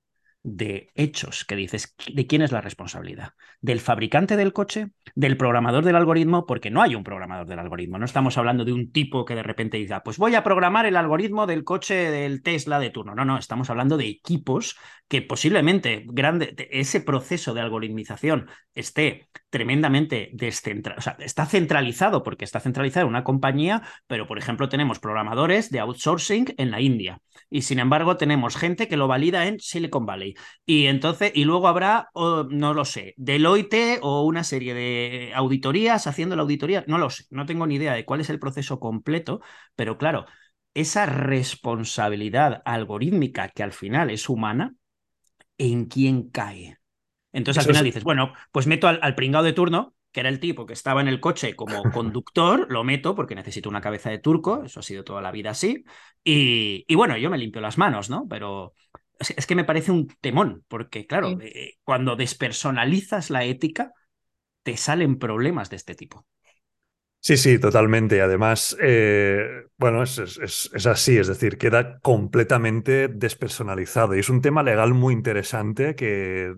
de hechos que dices, ¿de quién es la responsabilidad? ¿Del fabricante del coche? ¿Del programador del algoritmo? Porque no hay un programador del algoritmo. No estamos hablando de un tipo que de repente diga, pues voy a programar el algoritmo del coche del Tesla de turno. No, no, estamos hablando de equipos que posiblemente grande, ese proceso de algoritmización esté tremendamente descentralizado, o sea, está centralizado porque está centralizado en una compañía, pero por ejemplo tenemos programadores de outsourcing en la India y sin embargo tenemos gente que lo valida en Silicon Valley y entonces y luego habrá no lo sé, Deloitte o una serie de auditorías haciendo la auditoría, no lo sé, no tengo ni idea de cuál es el proceso completo, pero claro, esa responsabilidad algorítmica que al final es humana, ¿en quién cae? Entonces Eso al final es- dices, bueno, pues meto al, al pringado de turno, que era el tipo que estaba en el coche como conductor, lo meto porque necesito una cabeza de turco, eso ha sido toda la vida así, y, y bueno, yo me limpio las manos, ¿no? Pero es, que me parece un temón, porque claro, Sí. eh, cuando despersonalizas la ética, te salen problemas de este tipo. Sí, sí, totalmente. Además, eh, bueno, es- es así, es decir, queda completamente despersonalizado. Y es un tema legal muy interesante que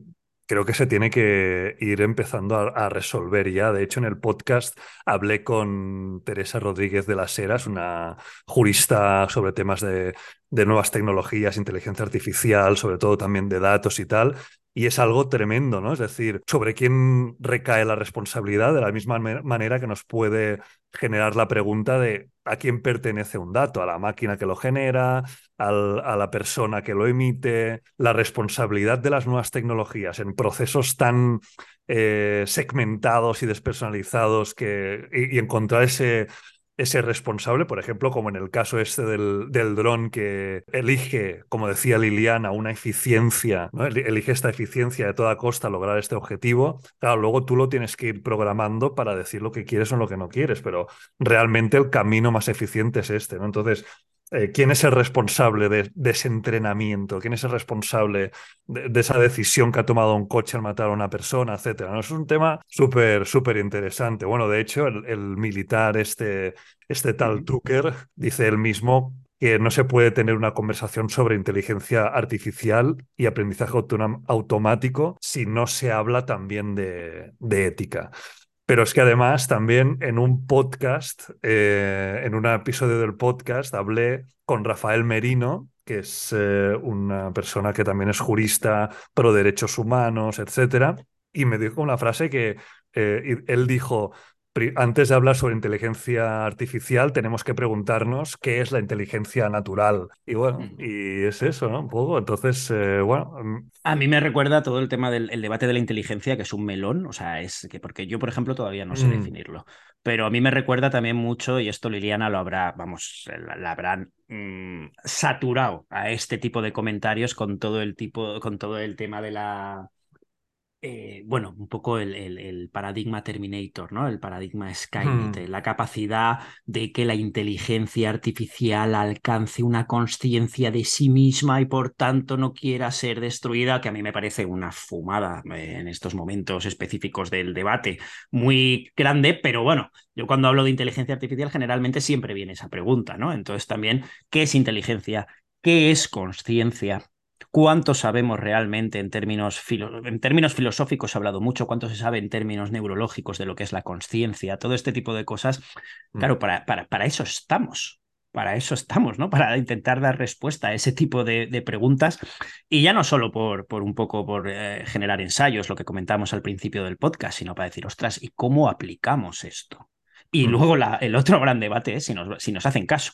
creo que se tiene que ir empezando a, resolver ya. De hecho, en el podcast hablé con Teresa Rodríguez de las Heras, una jurista sobre temas de, de nuevas tecnologías, inteligencia artificial, sobre todo también de datos y tal. Y es algo tremendo, ¿no? Es decir, sobre quién recae la responsabilidad de la misma manera que nos puede generar la pregunta de a quién pertenece un dato, a la máquina que lo genera, a la persona que lo emite, la responsabilidad de las nuevas tecnologías en procesos tan eh, segmentados y despersonalizados que, y encontrar ese ese responsable, por ejemplo, como en el caso este del, del dron que elige, como decía Liliana, una eficiencia, ¿no? elige esta eficiencia de toda costa lograr este objetivo. Claro, luego tú lo tienes que ir programando para decir lo que quieres o lo que no quieres, pero realmente el camino más eficiente es este, ¿no? Entonces, eh, quién es el responsable de, ese entrenamiento, quién es el responsable de, esa decisión que ha tomado un coche al matar a una persona, etcétera. ¿no? Es un tema súper, súper interesante. Bueno, de hecho, el, militar, este, este tal Tucker, dice él mismo que no se puede tener una conversación sobre inteligencia artificial y aprendizaje automático si no se habla también de, de ética. Pero es que además también en un podcast, eh, en un episodio del podcast, hablé con Rafael Merino, que es eh, una persona que también es jurista pro derechos humanos, etcétera, y me dijo una frase que eh, él dijo, antes de hablar sobre inteligencia artificial, tenemos que preguntarnos qué es la inteligencia natural. Y bueno, y es eso, ¿no? Un poco. Entonces, eh, bueno. Mm. A mí me recuerda todo el tema del debate de la inteligencia, que es un melón. O sea, es que, porque yo, por ejemplo, todavía no sé mm. definirlo. Pero a mí me recuerda también mucho, y esto Liliana lo habrá, vamos, la, habrán mm, saturado a este tipo de comentarios con todo el tipo, con todo el tema de la eh, bueno, un poco el, paradigma Terminator, ¿no? El paradigma Skynet, hmm. la capacidad de que la inteligencia artificial alcance una conciencia de sí misma y por tanto no quiera ser destruida, que a mí me parece una fumada eh, en estos momentos específicos del debate, muy grande, pero bueno, yo cuando hablo de inteligencia artificial generalmente siempre viene esa pregunta, ¿no? Entonces también, ¿qué es inteligencia? ¿Qué es conciencia? Cuánto sabemos realmente en términos, en términos filosóficos, he hablado mucho, cuánto se sabe en términos neurológicos de lo que es la conciencia, todo este tipo de cosas. Mm. Claro, para, para, para, eso estamos. Para eso estamos, ¿no? Para intentar dar respuesta a ese tipo de, preguntas. Y ya no solo por, por un poco por eh, generar ensayos, lo que comentamos al principio del podcast, sino para decir, ostras, ¿y cómo aplicamos esto? Y mm. luego la, el otro gran debate es si nos, si nos hacen caso.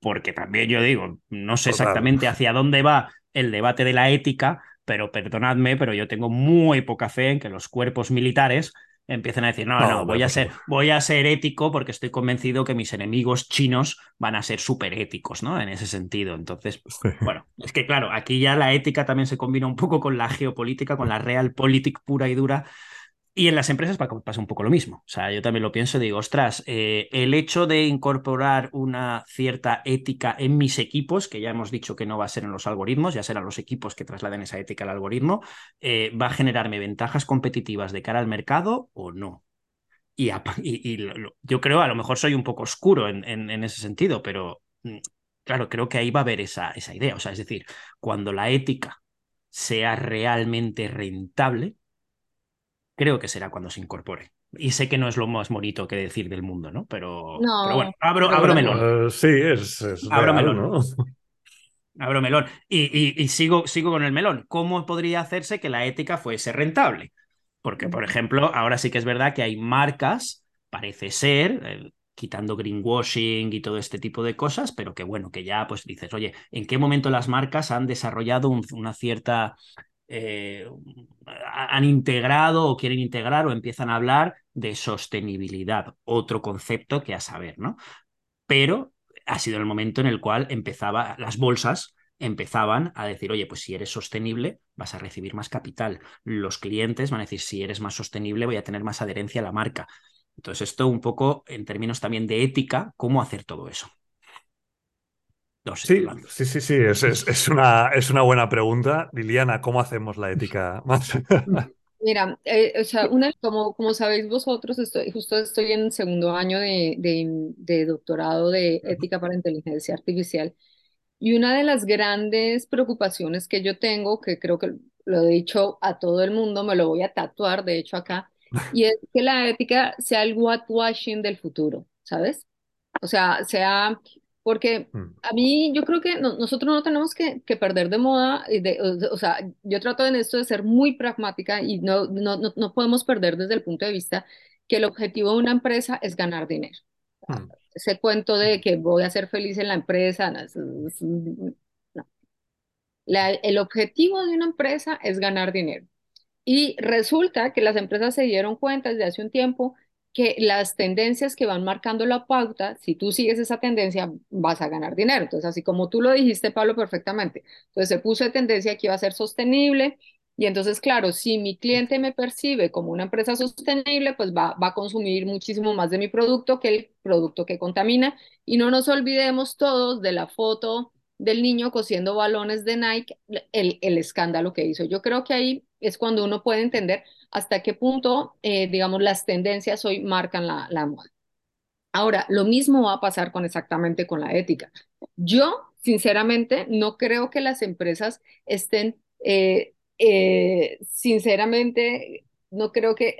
Porque también yo digo, no sé exactamente hacia dónde va el debate de la ética, pero perdonadme, pero yo tengo muy poca fe en que los cuerpos militares empiecen a decir, no, no, voy, a ser, voy a ser ético porque estoy convencido que mis enemigos chinos van a ser súper éticos, ¿no? En ese sentido. Entonces, bueno, es que claro, aquí ya la ética también se combina un poco con la geopolítica, con la realpolitik pura y dura, y en las empresas pasa un poco lo mismo. O sea, yo también lo pienso y digo, ostras, eh, el hecho de incorporar una cierta ética en mis equipos, que ya hemos dicho que no va a ser en los algoritmos, ya serán los equipos que trasladen esa ética al algoritmo, eh, va a generarme ventajas competitivas de cara al mercado o no. Y, yo creo, a lo mejor soy un poco oscuro en, en, ese sentido, pero mm, claro, creo que ahí va a haber esa, esa idea. O sea, es decir, cuando la ética sea realmente rentable, creo que será cuando se incorpore. Y sé que no es lo más bonito que decir del mundo, ¿no? Pero, bueno, abro, abro melón. Eh, sí, es, abro melón. ¿no? Abro melón. Y, y, sigo, sigo con el melón. ¿Cómo podría hacerse que la ética fuese rentable? Porque, por ejemplo, ahora sí que es verdad que hay marcas, parece ser, eh, quitando greenwashing y todo este tipo de cosas, pero que bueno, que ya pues dices, oye, ¿en qué momento las marcas han desarrollado una cierta eh, han integrado o quieren integrar o empiezan a hablar de sostenibilidad, otro concepto que a saber, ¿no? Pero ha sido el momento en el cual empezaba, las bolsas empezaban a decir, oye, pues si eres sostenible, vas a recibir más capital. Los clientes van a decir, si eres más sostenible, voy a tener más adherencia a la marca. Entonces, esto un poco en términos también de ética, cómo hacer todo eso sí, sí, sí, sí, es, una, es una buena pregunta. Liliana, ¿cómo hacemos la ética más? Mira, eh, o sea, una, como, como sabéis vosotros, estoy, justo estoy en segundo año de, de, doctorado de ética para inteligencia artificial y una de las grandes preocupaciones que yo tengo, que creo que lo he dicho a todo el mundo, me lo voy a tatuar, de hecho acá, y es que la ética sea el whitewashing del futuro, ¿sabes? O sea, sea porque Mm. a mí yo creo que no- nosotros no tenemos que, que perder de moda, de- o, o sea, yo trato en esto de ser muy pragmática y no, no, no, no podemos perder desde el punto de vista que el objetivo de una empresa es ganar dinero. Mm. Ese cuento de que voy a ser feliz en la empresa. La- el objetivo de una empresa es ganar dinero. Y resulta que las empresas se dieron cuenta desde hace un tiempo que las tendencias que van marcando la pauta, si tú sigues esa tendencia, vas a ganar dinero. Entonces, así como tú lo dijiste, Pablo, perfectamente. Entonces, se puso de tendencia que iba a ser sostenible. Y entonces, claro, si mi cliente me percibe como una empresa sostenible, pues va, va a consumir muchísimo más de mi producto que el producto que contamina. Y no nos olvidemos todos de la foto del niño cosiendo balones de Nike, el, el escándalo que hizo. Yo creo que ahí es cuando uno puede entender hasta qué punto, eh, digamos, las tendencias hoy marcan la, la moda. Ahora, lo mismo va a pasar con exactamente con la ética. Yo, sinceramente, no creo que las empresas estén, eh, eh, sinceramente, no creo que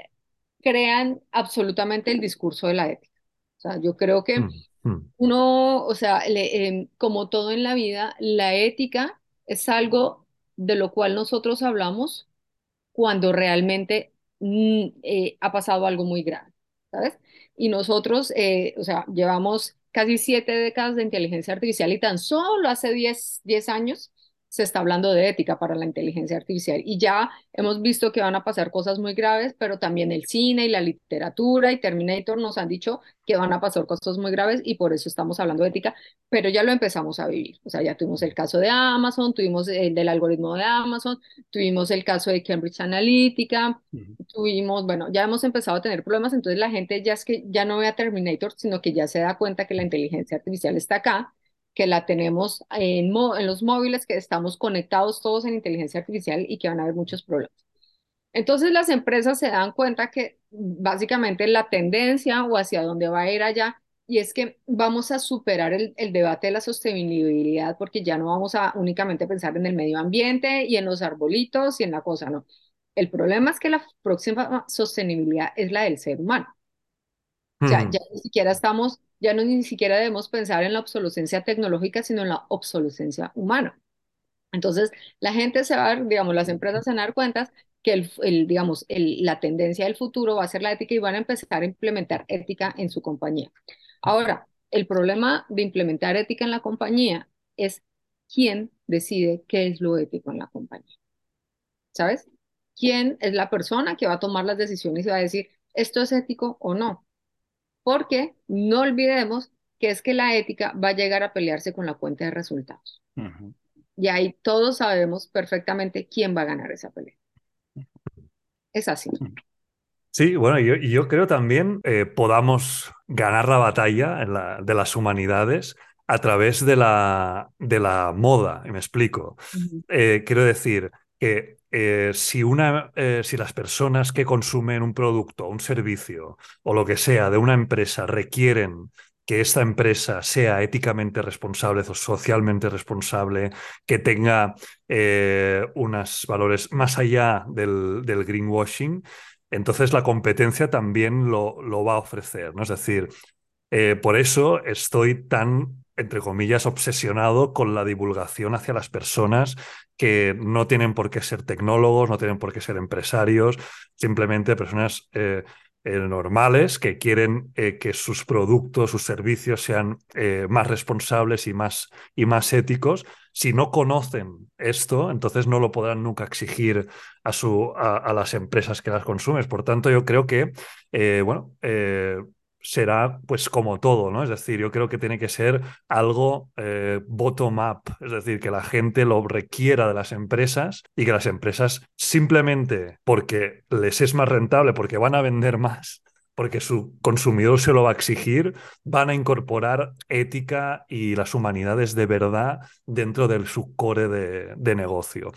crean absolutamente el discurso de la ética. O sea, yo creo que Mm. Mm. uno, o sea, le- em, como todo en la vida, la ética es algo de lo cual nosotros hablamos cuando realmente mm, eh, ha pasado algo muy grave, ¿sabes? Y nosotros, eh, o sea, llevamos casi siete décadas de inteligencia artificial y tan solo hace 10, 10 años se está hablando de ética para la inteligencia artificial. Y ya hemos visto que van a pasar cosas muy graves, pero también el cine y la literatura y Terminator nos han dicho que van a pasar cosas muy graves y por eso estamos hablando de ética, pero ya lo empezamos a vivir. O sea, ya tuvimos el caso de Amazon, tuvimos el del algoritmo de Amazon, tuvimos el caso de Cambridge Analytica, tuvimos, bueno, ya hemos empezado a tener problemas, entonces la gente ya es que ya no ve a Terminator, sino que ya se da cuenta que la inteligencia artificial está acá, que la tenemos en, en los móviles, que estamos conectados todos en inteligencia artificial y que van a haber muchos problemas. Entonces las empresas se dan cuenta que básicamente la tendencia o hacia dónde va a ir allá, y es que vamos a superar el, el debate de la sostenibilidad porque ya no vamos a únicamente pensar en el medio ambiente y en los arbolitos y en la cosa, no. El problema es que la próxima sostenibilidad es la del ser humano. O sea, Mm. ya ni siquiera estamos, ya no ni siquiera debemos pensar en la obsolescencia tecnológica, sino en la obsolescencia humana. Entonces, la gente se va a digamos, las empresas se van a dar cuenta que el, digamos, la tendencia del futuro va a ser la ética y van a empezar a implementar ética en su compañía. Ahora, el problema de implementar ética en la compañía es quién decide qué es lo ético en la compañía. ¿Sabes? ¿Quién es la persona que va a tomar las decisiones y va a decir esto es ético o no? Porque no olvidemos que es que la ética va a llegar a pelearse con la cuenta de resultados. Ujú. Y ahí todos sabemos perfectamente quién va a ganar esa pelea. Es así. Sí, bueno, yo, yo creo también eh, podamos ganar la batalla en la- de las humanidades a través de la, de la moda, me explico. Eh, quiero decir que eh, si, una, eh, si las personas que consumen un producto, un servicio o lo que sea de una empresa requieren que esta empresa sea éticamente responsable o socialmente responsable, que tenga eh, unos valores más allá del, greenwashing, entonces la competencia también lo, lo va a ofrecer, ¿no? Es decir, por eso estoy tan, entre comillas, obsesionado con la divulgación hacia las personas que no tienen por qué ser tecnólogos, no tienen por qué ser empresarios, simplemente personas eh, eh, normales que quieren eh, que sus productos, sus servicios sean más responsables y más, y más éticos. Si no conocen esto, entonces no lo podrán nunca exigir a, su, a, las empresas que las consumen. Por tanto, yo creo que, bueno, será pues como todo, ¿no? Es decir, yo creo que tiene que ser algo eh, bottom-up, es decir, que la gente lo requiera de las empresas y que las empresas simplemente porque les es más rentable, porque van a vender más, porque su consumidor se lo va a exigir, van a incorporar ética y las humanidades de verdad dentro de su core de, de negocio.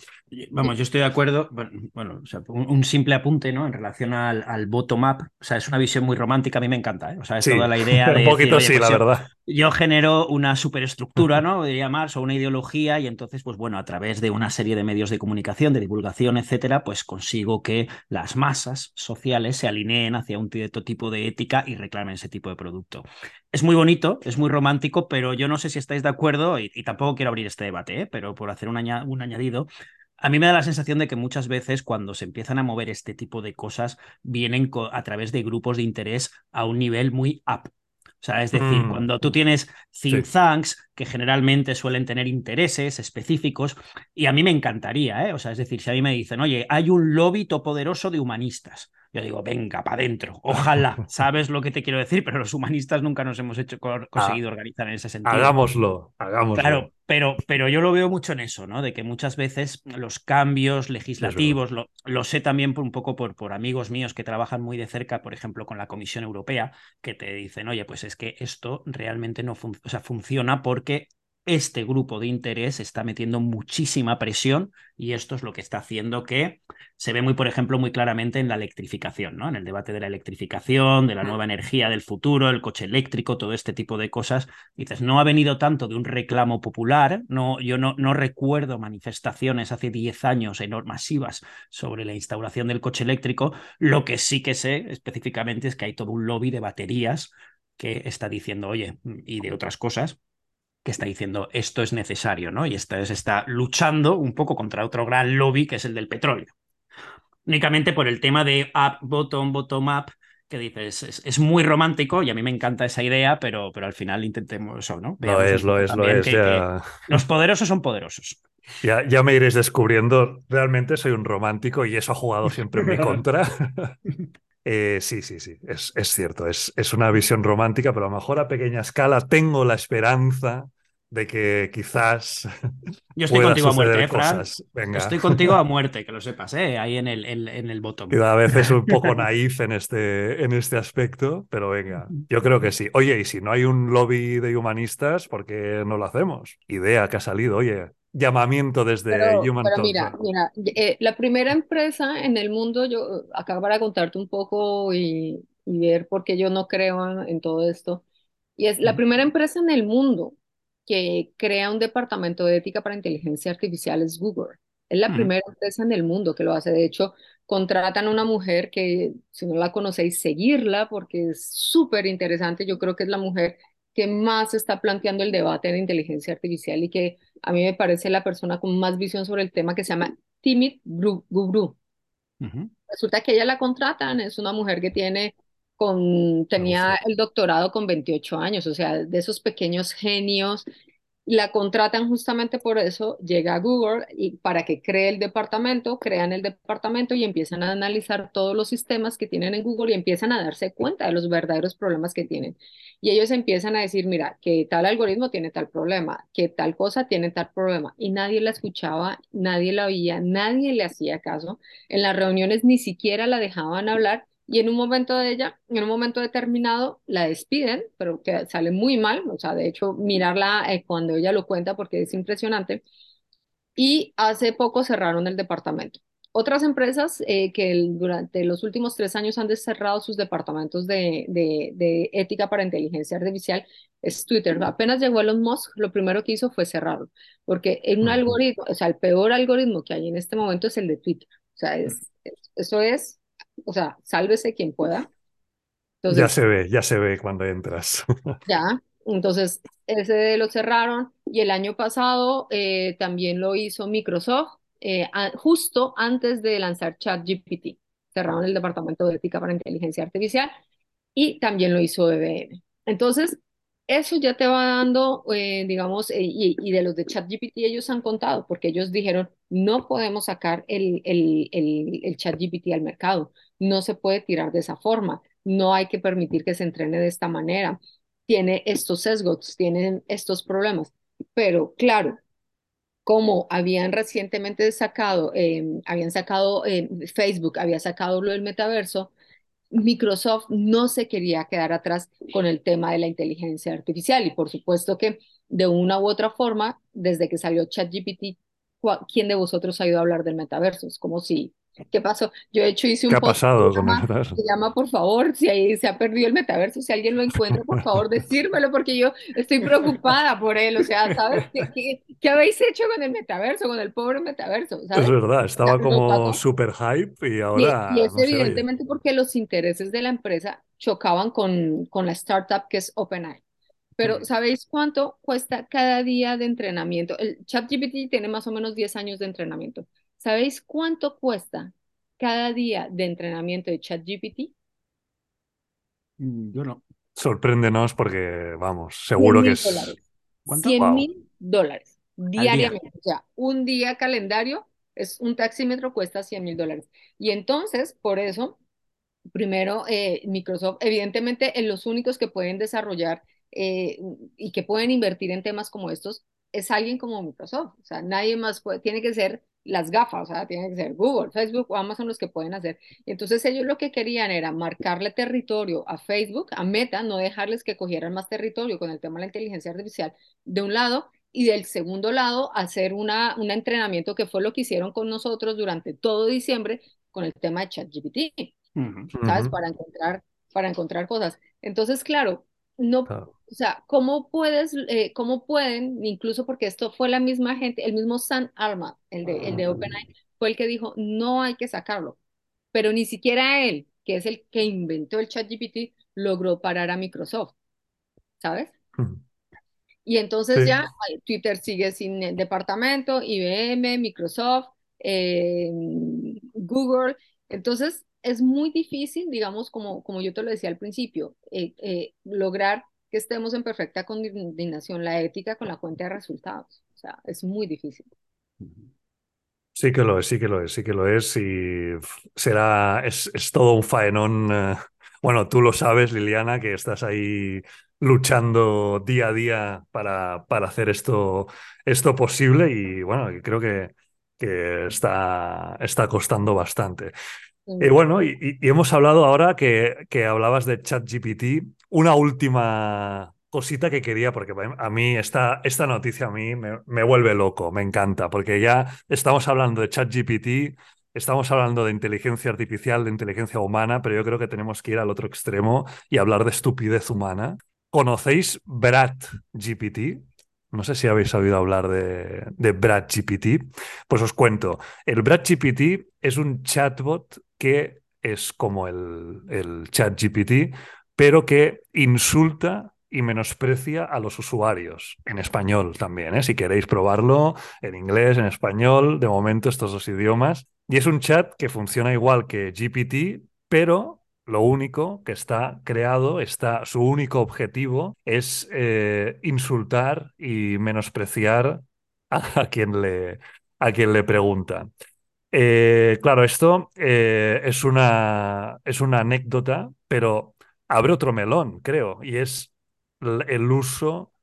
Vamos, yo estoy de acuerdo. Bueno, bueno, o sea, un, un simple apunte, ¿no? En relación al, al bottom-up. O sea, es una visión muy romántica, a mí me encanta, ¿eh? O sea, es Sí, toda la idea de. un poquito decir, sí, pues la verdad. Yo genero una superestructura, ¿no? De llamarse o una ideología, y entonces, pues bueno, a través de una serie de medios de comunicación, de divulgación, etcétera, pues consigo que las masas sociales se alineen hacia un cierto tipo de ética y reclamen ese tipo de producto. Es muy bonito, es muy romántico, pero yo no sé si estáis de acuerdo, y, tampoco quiero abrir este debate, ¿eh? pero por hacer un, un añadido, a mí me da la sensación de que muchas veces cuando se empiezan a mover este tipo de cosas vienen a través de grupos de interés a un nivel muy up. O sea, es decir, mm. cuando tú tienes think tanks que generalmente suelen tener intereses específicos, y a mí me encantaría, ¿eh? O sea, es decir, si a mí me dicen, oye, hay un lobby poderoso de humanistas, yo digo, venga, para adentro. Ojalá, sabes lo que te quiero decir, pero los humanistas nunca nos hemos hecho conseguido ah, organizar en ese sentido. Hagámoslo, hagámoslo. Claro, pero, pero yo lo veo mucho en eso, ¿no? De que muchas veces los cambios legislativos, lo, lo, sé también por un poco por, por amigos míos que trabajan muy de cerca, por ejemplo, con la Comisión Europea, que te dicen, oye, pues es que esto realmente no o sea, funciona porque este grupo de interés está metiendo muchísima presión y esto es lo que está haciendo que se ve muy, por ejemplo, muy claramente en la electrificación, ¿no? En el debate de la electrificación, de la nueva energía del futuro, el coche eléctrico, todo este tipo de cosas. Dices, no ha venido tanto de un reclamo popular, no, yo no, no recuerdo manifestaciones hace 10 años masivas sobre la instauración del coche eléctrico. Lo que sí que sé específicamente es que hay todo un lobby de baterías que está diciendo, oye, y de otras cosas, que está diciendo esto es necesario, ¿no? Y está, está luchando un poco contra otro gran lobby que es el del petróleo. Únicamente por el tema de up, bottom, bottom up, que dices, es, muy romántico y a mí me encanta esa idea, pero, pero al final intentemos eso, ¿no? lo es, lo es, lo es. los poderosos son poderosos. Ya, ya me iréis descubriendo, realmente soy un romántico y eso ha jugado siempre en mi contra. Eh, sí, sí, sí, es, es cierto, es, es, una visión romántica, pero a lo mejor a pequeña escala tengo la esperanza de que quizás. Yo estoy contigo a muerte, ¿eh, Fran? Estoy contigo a muerte, que lo sepas, ¿eh? ahí en el, en, el bottom. a veces un poco naif en este, en este aspecto, pero venga, yo creo que sí. Oye, y si no hay un lobby de humanistas, ¿por qué no lo hacemos? Idea que ha salido, oye, llamamiento desde pero, Human pero mira, mira, eh, la primera empresa en el mundo, yo acabo para contarte un poco y, ver por qué yo no creo en, todo esto, y es la primera empresa en el mundo que crea un departamento de ética para inteligencia artificial es Google. Es la primera empresa en el mundo que lo hace. De hecho, contratan a una mujer que, si no la conocéis, seguirla porque es súper interesante. Yo creo que es la mujer que más está planteando el debate de inteligencia artificial y que a mí me parece la persona con más visión sobre el tema que se llama Timid Guru. Resulta que ella la contratan, es una mujer que tiene con, tenía el doctorado con 28 años, o sea, de esos pequeños genios la contratan justamente por eso, llega a Google y para que cree el departamento, crean el departamento y empiezan a analizar todos los sistemas que tienen en Google y empiezan a darse cuenta de los verdaderos problemas que tienen. Y ellos empiezan a decir, mira, que tal algoritmo tiene tal problema, que tal cosa tiene tal problema. Y nadie la escuchaba, nadie la oía, nadie le hacía caso. En las reuniones ni siquiera la dejaban hablar y en un momento de ella, en un momento determinado, la despiden, pero que sale muy mal, o sea, de hecho, mirarla eh, cuando ella lo cuenta porque es impresionante, y hace poco cerraron el departamento. Otras empresas eh, que durante los últimos tres años han cerrado sus departamentos de, de, ética para inteligencia artificial es Twitter. Apenas llegó Elon Musk, lo primero que hizo fue cerrarlo, porque en un algoritmo, o sea, el peor algoritmo que hay en este momento es el de Twitter. O sea, es, eso es o sea, sálvese quien pueda. ya se ve, ya se ve cuando entras. ya, entonces ese lo cerraron y el año pasado eh, también lo hizo Microsoft eh, justo antes de lanzar ChatGPT. Cerraron el departamento de ética para inteligencia artificial y también lo hizo IBM. Entonces, eso ya te va dando, eh, digamos, y, y, de los de ChatGPT ellos han contado, porque ellos dijeron, no podemos sacar el, el, el, el ChatGPT al mercado, no se puede tirar de esa forma, no hay que permitir que se entrene de esta manera, tiene estos sesgos, tienen estos problemas, pero claro, como habían recientemente sacado, em, habían sacado em, Facebook, había sacado lo del metaverso, Microsoft no se quería quedar atrás con el tema de la inteligencia artificial y por supuesto que de una u otra forma, desde que salió ChatGPT, ¿quién de vosotros ha ido a hablar del metaverso? Es como si ¿Qué pasó? Yo de hecho hice un ¿Qué ha post pasado que llama, llama, por favor, si ahí se ha perdido el metaverso, si alguien lo encuentra, por favor, decírmelo, porque yo estoy preocupada por él. O sea, ¿sabes? ¿Qué, qué, qué habéis hecho con el metaverso, con el pobre metaverso? Es ¿Sabes? verdad, O sea, estaba como super hype y Y, y ahora es no evidentemente porque los intereses de la empresa chocaban con, con la startup que es OpenAI. Pero Mm. ¿sabéis cuánto cuesta cada día de entrenamiento? El ChatGPT tiene más o menos 10 años de entrenamiento. ¿Sabéis cuánto cuesta cada día de entrenamiento de ChatGPT? Mm, Yo no. Sorpréndenos porque, vamos, 100 seguro que es... ¿Cuánto? 100 Wow. mil dólares diariamente. O sea, un día calendario es un taxímetro cuesta 100 mil dólares. Y entonces, por eso, primero, eh, Microsoft, evidentemente, en los únicos que pueden desarrollar eh, y que pueden invertir en temas como estos es alguien como Microsoft. O sea, nadie más puede, tiene que ser las gafas, o sea, tiene que ser Google, Facebook o Amazon los que pueden hacer. Entonces ellos lo que querían era marcarle territorio a Facebook, a Meta, no dejarles que cogieran más territorio con el tema de la inteligencia artificial de un lado y del segundo lado hacer una, un entrenamiento que fue lo que hicieron con nosotros durante todo diciembre con el tema de ChatGPT. ¿sabes? Para encontrar, para encontrar cosas. Entonces, claro, no, claro. o sea, ¿cómo puedes, eh, cómo pueden, incluso porque esto fue la misma gente, el mismo Sam Altman, el de, el de OpenAI, fue el que dijo, no hay que sacarlo, pero ni siquiera él, que es el que inventó el ChatGPT, logró parar a Microsoft, ¿sabes? Y entonces Sí, ya Twitter sigue sin el departamento, IBM, Microsoft, eh, Google. Entonces es muy difícil, digamos, como, como yo te lo decía al principio, eh, eh, lograr que estemos en perfecta coordinación la ética con la cuenta de resultados. O sea, es muy difícil. sí que lo es, sí que lo es, sí que lo es y será, es, es todo un faenón. eh, Bueno, tú lo sabes, Liliana, que estás ahí luchando día a día para, para hacer esto, esto posible y bueno, creo que, que está, está costando bastante. Y Mm. bueno, y, y- y hemos hablado ahora que, que hablabas de ChatGPT. Una última cosita que quería, porque a mí esta, esta noticia a mí me, me vuelve loco, me encanta, porque ya estamos hablando de ChatGPT, estamos hablando de inteligencia artificial, de inteligencia humana, pero yo creo que tenemos que ir al otro extremo y hablar de estupidez humana. ¿Conocéis BratGPT? No sé si habéis oído hablar de, de BratGPT. Pues os cuento. El BratGPT es un chatbot que es como el, el ChatGPT, pero que insulta y menosprecia a los usuarios, en español también, ¿eh? Si queréis probarlo, en inglés, en español, de momento estos dos idiomas. Y es un chat que funciona igual que GPT, pero lo único que está creado, está, su único objetivo es eh, insultar y menospreciar a, quien le, a quien le pregunta. Eh, claro, esto eh, es una, es una anécdota, pero abre otro melón, creo, y es el uso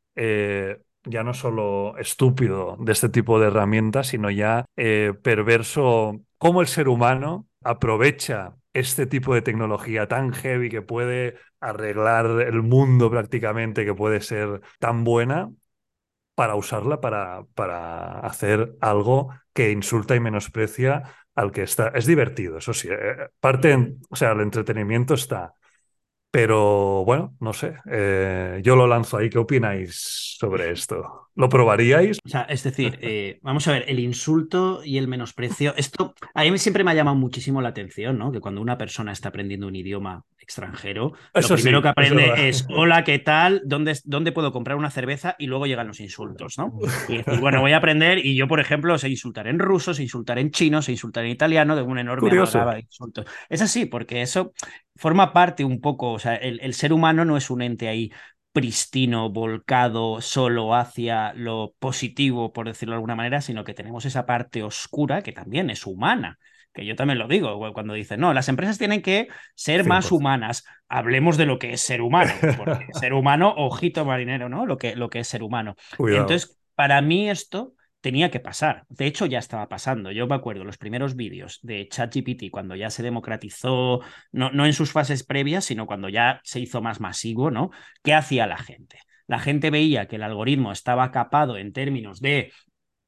ya no solo estúpido de este tipo de herramientas, sino ya perverso, cómo el ser humano aprovecha este tipo de tecnología tan heavy que puede arreglar el mundo prácticamente, que puede ser tan buena para usarla para, para hacer algo que insulta y menosprecia al que está. Es divertido, eso sí. eh, Parte, o sea, el entretenimiento está. Pero bueno, no sé. eh, yo lo lanzo ahí. ¿Qué opináis sobre esto? ¿Lo probaríais? O sea, es decir, eh, vamos a ver, el insulto y el menosprecio, esto a mí siempre me ha llamado muchísimo la atención, ¿no? Que cuando una persona está aprendiendo un idioma extranjero, Eso lo primero sí, que aprende es, hola, ¿qué tal? ¿Dónde, ¿Dónde puedo comprar una cerveza? Y luego llegan los insultos, ¿no? Y decir, bueno, voy a aprender y yo, por ejemplo, sé insultar en ruso, sé insultar en chino, sé insultar en italiano, de una enorme de insultos. Es así, porque eso forma parte un poco, o sea, el, el ser humano no es un ente ahí pristino, volcado solo hacia lo positivo, por decirlo de alguna manera, sino que tenemos esa parte oscura que también es humana. Que yo también lo digo cuando dicen, no, las empresas tienen que ser más 100%. humanas. Hablemos de lo que es ser humano, porque ser humano, ojito marinero, ¿no? Lo que, lo que es ser humano. Cuidado. Entonces, para mí esto tenía que pasar. De hecho, ya estaba pasando. Yo me acuerdo los primeros vídeos de ChatGPT cuando ya se democratizó, no, no en sus fases previas, sino cuando ya se hizo más masivo, ¿no? ¿Qué hacía la gente? La gente veía que el algoritmo estaba capado en términos de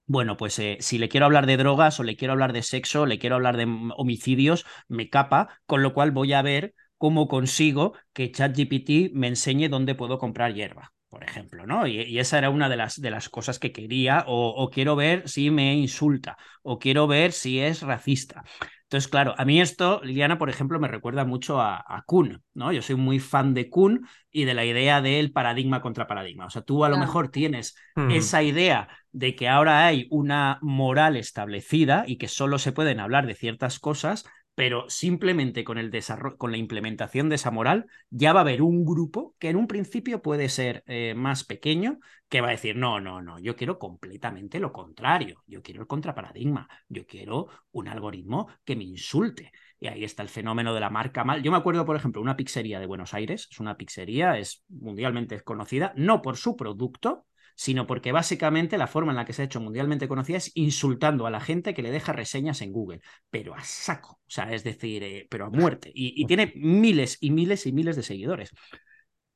Bueno, pues eh, si le quiero hablar de drogas o le quiero hablar de sexo, le quiero hablar de homicidios, me capa, con lo cual voy a ver cómo consigo que ChatGPT me enseñe dónde puedo comprar hierba por ejemplo, ¿no? Y, esa era una de las, de las cosas que quería, o, quiero ver si me insulta, o quiero ver si es racista. Entonces, claro, a mí esto, Liliana, por ejemplo, me recuerda mucho a, a Kuhn, ¿no? Yo soy muy fan de Kuhn y de la idea del paradigma contra paradigma. O sea, tú a lo mejor tienes hmm. esa idea de que ahora hay una moral establecida y que solo se pueden hablar de ciertas cosas, pero simplemente con el desarrollo, con la implementación de esa moral, ya va a haber un grupo que en un principio puede ser eh, más pequeño, que va a decir, no, no, no, yo quiero completamente lo contrario, yo quiero el contraparadigma, yo quiero un algoritmo que me insulte. Y ahí está el fenómeno de la marca mal. Yo me acuerdo, por ejemplo, una pizzería de Buenos Aires, es una pizzería, es mundialmente conocida, no por su producto, sino porque básicamente la forma en la que se ha hecho mundialmente conocida es insultando a la gente que le deja reseñas en Google, pero a saco, o sea, es decir, eh, pero a muerte, y, tiene miles y miles y miles de seguidores.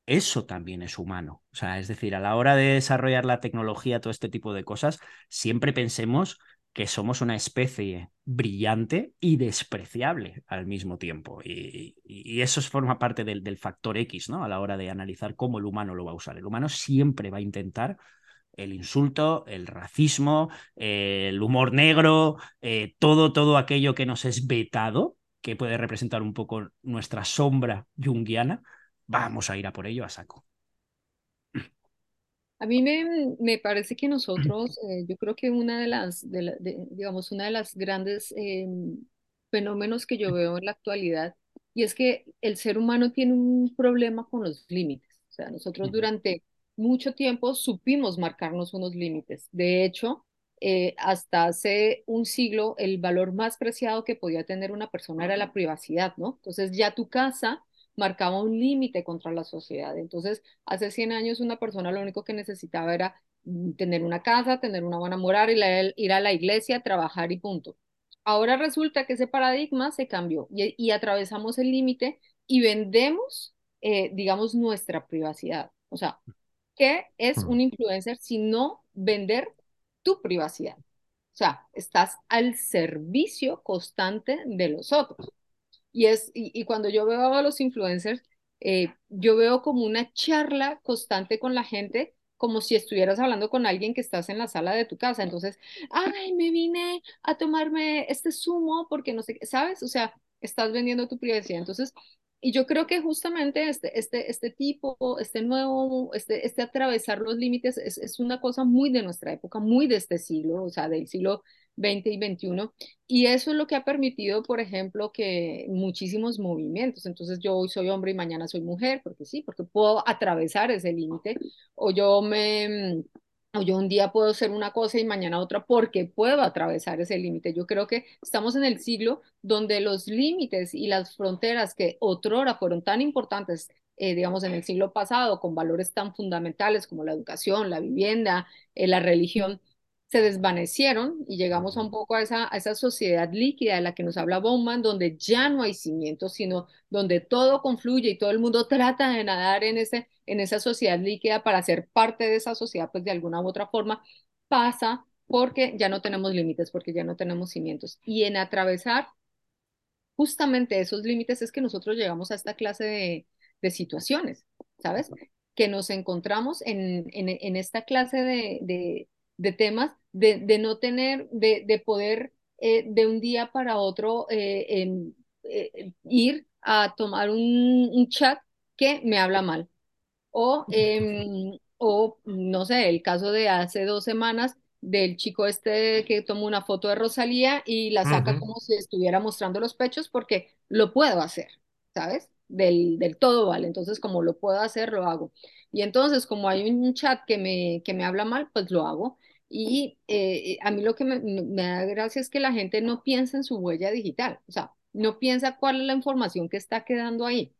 Eso también es humano. O sea, es decir, a la hora de desarrollar la tecnología, todo este tipo de cosas, siempre pensemos que somos una especie brillante y despreciable al mismo tiempo. Y, eso forma parte del, factor X, ¿no? A la hora de analizar cómo el humano lo va a usar. El humano siempre va a intentar el insulto, el racismo, el humor negro, eh, todo, todo aquello que nos es vetado, que puede representar un poco nuestra sombra junguiana, vamos a ir a por ello a saco. A mí me, parece que nosotros, eh, yo creo que una de las, digamos, una de las grandes em, fenómenos que yo veo en la actualidad, y es que el ser humano tiene un problema con los límites. O sea, nosotros durante mucho tiempo supimos marcarnos unos límites. De hecho, eh, hasta hace un siglo, el valor más preciado que podía tener una persona era la privacidad, ¿no? Entonces ya tu casa marcaba un límite contra la sociedad. Entonces, hace 100 años una persona lo único que necesitaba era mm, tener una casa, tener una buena moral, ir a la iglesia, trabajar y punto. Ahora resulta que ese paradigma se cambió y, atravesamos el límite y vendemos, eh, digamos, nuestra privacidad. O sea, ¿qué es un influencer si no vender tu privacidad? O sea, estás al servicio constante de los otros. Y, es, y, cuando yo veo a los influencers, eh, yo veo como una charla constante con la gente, como si estuvieras hablando con alguien que estás en la sala de tu casa. Entonces, ay, me vine a tomarme este zumo porque no sé ¿sabes? O sea, estás vendiendo tu privacidad. Entonces, y yo creo que justamente este, este, este tipo, este nuevo, este, este atravesar los límites es, es una cosa muy de nuestra época, muy de este siglo, o sea, del siglo 20 y 21. Y eso es lo que ha permitido, por ejemplo, que muchísimos movimientos. Entonces yo hoy soy hombre y mañana soy mujer, porque sí, porque puedo atravesar ese límite. O yo me... O yo un día puedo ser una cosa y mañana otra porque puedo atravesar ese límite. Yo creo que estamos en el siglo donde los límites y las fronteras que otrora fueron tan importantes, eh, digamos, en el siglo pasado, con valores tan fundamentales como la educación, la vivienda, eh, la religión, se desvanecieron y llegamos a un poco a esa, a esa sociedad líquida de la que nos habla Bowman, donde ya no hay cimientos, sino donde todo confluye y todo el mundo trata de nadar en, ese, en esa sociedad líquida para ser parte de esa sociedad, pues de alguna u otra forma, pasa porque ya no tenemos límites, porque ya no tenemos cimientos. Y en atravesar justamente esos límites es que nosotros llegamos a esta clase de, de situaciones, ¿sabes? Que nos encontramos en, en, esta clase de temas, de, de no tener, de, de poder eh, de un día para otro eh, eh, ir a tomar un, un, chat que me habla mal. O, em, o, no sé, el caso de hace dos semanas del chico este que tomó una foto de Rosalía y la saca como si estuviera mostrando los pechos porque lo puedo hacer, ¿sabes? Del, del todo vale. Entonces, como lo puedo hacer, lo hago. Y entonces, como hay un chat que me, que me habla mal, pues lo hago. Y eh, a mí lo que me, da gracia es que la gente no piensa en su huella digital, o sea, no piensa cuál es la información que está quedando ahí.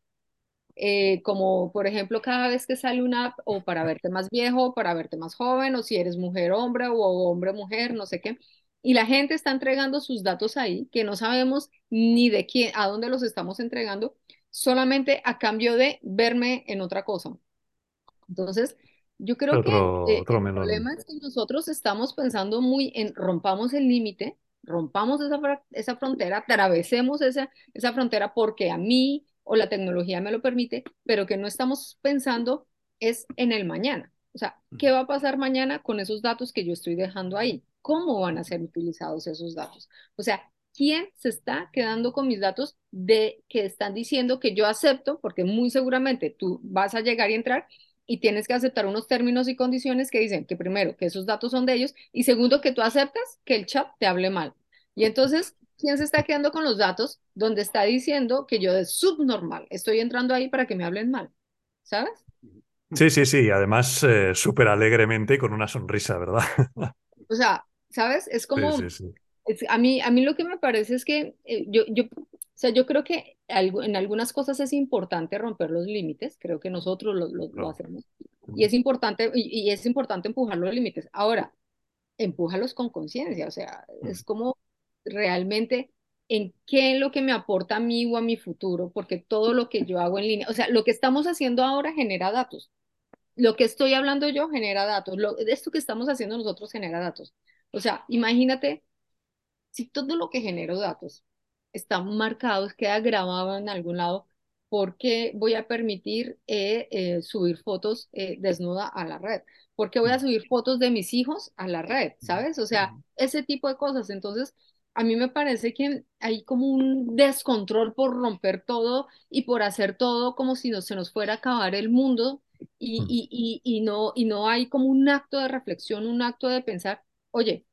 Eh, como por ejemplo cada vez que sale una app o para verte más viejo, para verte más joven, o si eres mujer hombre o hombre mujer, no sé qué. Y la gente está entregando sus datos ahí, que no sabemos ni de quién, a dónde los estamos entregando, solamente a cambio de verme en otra cosa. Entonces, Yo creo Otro, que eh, otro el problema es que nosotros estamos pensando muy en rompamos el límite, rompamos esa, esa frontera, atravesemos esa, esa frontera porque a mí o la tecnología me lo permite, pero que no estamos pensando es en el mañana. O sea, ¿qué va a pasar mañana con esos datos que yo estoy dejando ahí? ¿Cómo van a ser utilizados esos datos? O sea, ¿quién se está quedando con mis datos de que están diciendo que yo acepto? Porque muy seguramente tú vas a llegar y entrar y tienes que aceptar unos términos y condiciones que dicen que primero, que esos datos son de ellos y segundo, que tú aceptas que el chat te hable mal. Y entonces, ¿quién se está quedando con los datos donde está diciendo que yo de subnormal estoy entrando ahí para que me hablen mal? ¿Sabes? Sí, sí, sí. Además, eh, súper alegremente y con una sonrisa, ¿verdad? O sea, ¿sabes? Es Sí, como, sí, sí. es- a mí, a mí lo que me parece es que eh, yo, yo, o sea, yo creo que en algunas cosas es importante romper los límites, creo que nosotros lo, lo, lo Claro. hacemos, y es importante, y, y es importante empujar los límites. Ahora, empújalos con conciencia, o sea, es como realmente en qué es lo que me aporta a mí o a mi futuro, porque todo lo que yo hago en línea, o sea, lo que estamos haciendo ahora genera datos, lo que estoy hablando yo genera datos, lo, esto que estamos haciendo nosotros genera datos. O sea, imagínate si todo lo que genero datos está marcado, queda grabado en algún lado, ¿por qué voy a permitir eh, eh, subir fotos eh, desnuda a la red? ¿Por qué voy a subir fotos de mis hijos a la red? ¿Sabes? O sea, ese tipo de cosas. Entonces, a mí me parece que hay como un descontrol por romper todo y por hacer todo como si no, se nos fuera a acabar el mundo y, Mm. y, y, y no, y no hay como un acto de reflexión, un acto de pensar, oye,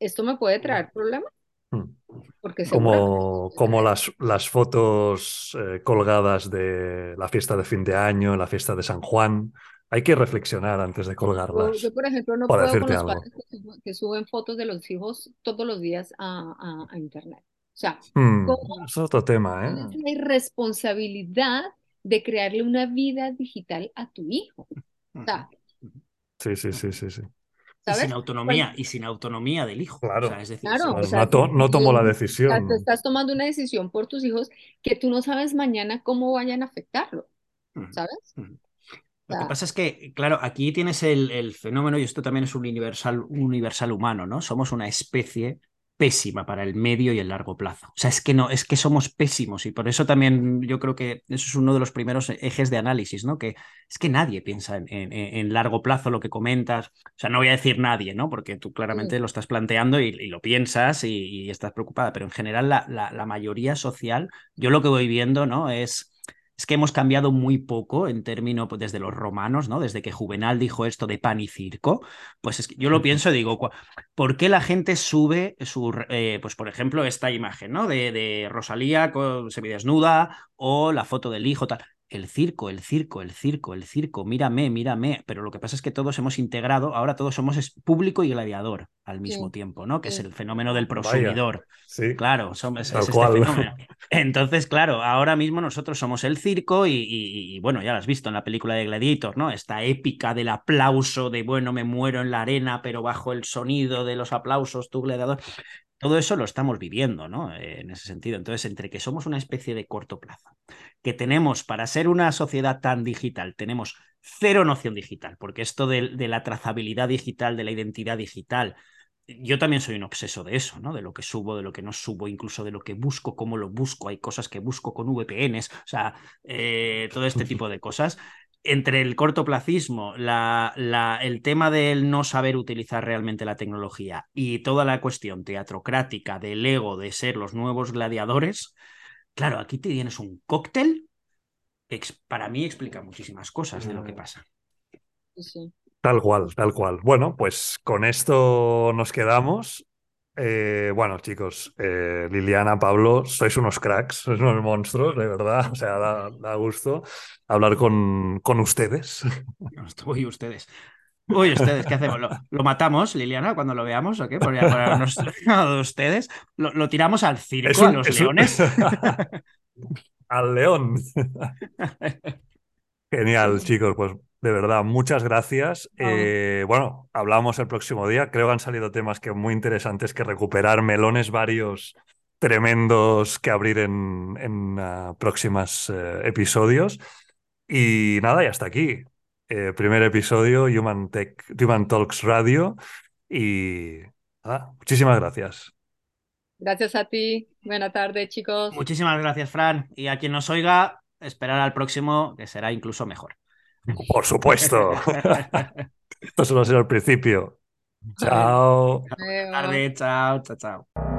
¿esto me puede traer problemas? Mm. Porque Como, como las, las fotos eh, colgadas de la fiesta de fin de año, la fiesta de San Juan. Hay que reflexionar antes de colgarlas, yo, por ejemplo, no puedo con los algo. padres que suben, fotos de los hijos todos los días a, a, a internet. O sea, Mm, ¿cómo es otro tema, ¿eh? la irresponsabilidad de crearle una vida digital a tu hijo? O sea, Sí, sí, sí, sí, sí. Y sin autonomía, y sin autonomía del hijo. Claro. O sea, es decir, Claro, sin- o Pues sea, no, to- tú- no tomo la tú- o sea, decisión. tú estás tomando una decisión por tus hijos que tú no sabes mañana cómo vayan a afectarlo. ¿sabes? Lo que pasa es que, claro, aquí tienes el, el fenómeno, y esto también es un universal, universal humano, ¿no? Somos una especie pésima para el medio y el largo plazo. O sea, es que no, es que somos pésimos y por eso también yo creo que eso es uno de los primeros ejes de análisis, ¿no? Que es que nadie piensa en, en- en largo plazo lo que comentas. O sea, no voy a decir nadie, ¿no? Porque tú claramente Mm. lo estás planteando y, y lo piensas y, y estás preocupada, pero en general la, la- la mayoría social, yo lo que voy viendo, ¿no? Es es que hemos cambiado muy poco en términos pues, desde los romanos, ¿no? Desde que Juvenal dijo esto de pan y circo, pues es que yo lo pienso y digo, ¿por qué la gente sube su, eh, pues por ejemplo, esta imagen, ¿no? De, de Rosalía con, semidesnuda o la foto del hijo, tal. El circo, el circo, el circo, el circo, mírame, mírame. Pero lo que pasa es que todos hemos integrado, ahora todos somos es- público y gladiador al mismo Sí, tiempo, ¿no? Que es el fenómeno del Vaya, prosumidor. sí, Claro, somos, es, este cual. fenómeno. Entonces, claro, ahora mismo nosotros somos el circo y, y- y, bueno, ya lo has visto en la película de Gladiator, ¿no? Esta épica del aplauso de, bueno, me muero en la arena, pero bajo el sonido de los aplausos, tú gladiador. Todo eso lo estamos viviendo, ¿no? Eh, en ese sentido. Entonces, entre que somos una especie de corto plazo, que tenemos, para ser una sociedad tan digital, tenemos cero noción digital, porque esto de, de la trazabilidad digital, de la identidad digital, yo también soy un obseso de eso, ¿no? De lo que subo, de lo que no subo, incluso de lo que busco, cómo lo busco. Hay cosas que busco con VPNs, o sea, eh, todo este tipo de cosas. Entre el cortoplacismo, la, la, el tema del no saber utilizar realmente la tecnología y toda la cuestión teatrocrática del ego de ser los nuevos gladiadores, claro, aquí te tienes un cóctel que para mí explica muchísimas cosas de lo que pasa. Sí, sí. Tal cual, tal cual. Bueno, pues con esto nos quedamos. Eh, bueno, chicos, eh, Liliana, Pablo, sois unos cracks, sois unos monstruos, de verdad. O sea, da, da gusto hablar con, con ustedes. Uy, ustedes. Uy, ustedes, ¿qué hacemos? ¿Lo, lo matamos, Liliana, cuando lo veamos o qué? Por, de ustedes. ¿Lo, lo tiramos al circo, a un- los un- leones? Al león. Genial, chicos. Pues de verdad, muchas gracias. No. Eh, bueno, hablamos el próximo día. Creo que han salido temas que muy interesantes que recuperar, melones varios tremendos que abrir en, en ah, próximos eh, episodios. Y nada, y hasta aquí. eh, primer episodio, Human, Tech, Human Talks Radio. Y nada, muchísimas gracias. Gracias a ti. Buena tarde, chicos. Muchísimas gracias, Fran. Y a quien nos oiga, esperar al próximo, que será incluso mejor. Por supuesto. Esto solo será el principio. Chao. Buenas tardes, chao, chao, chao.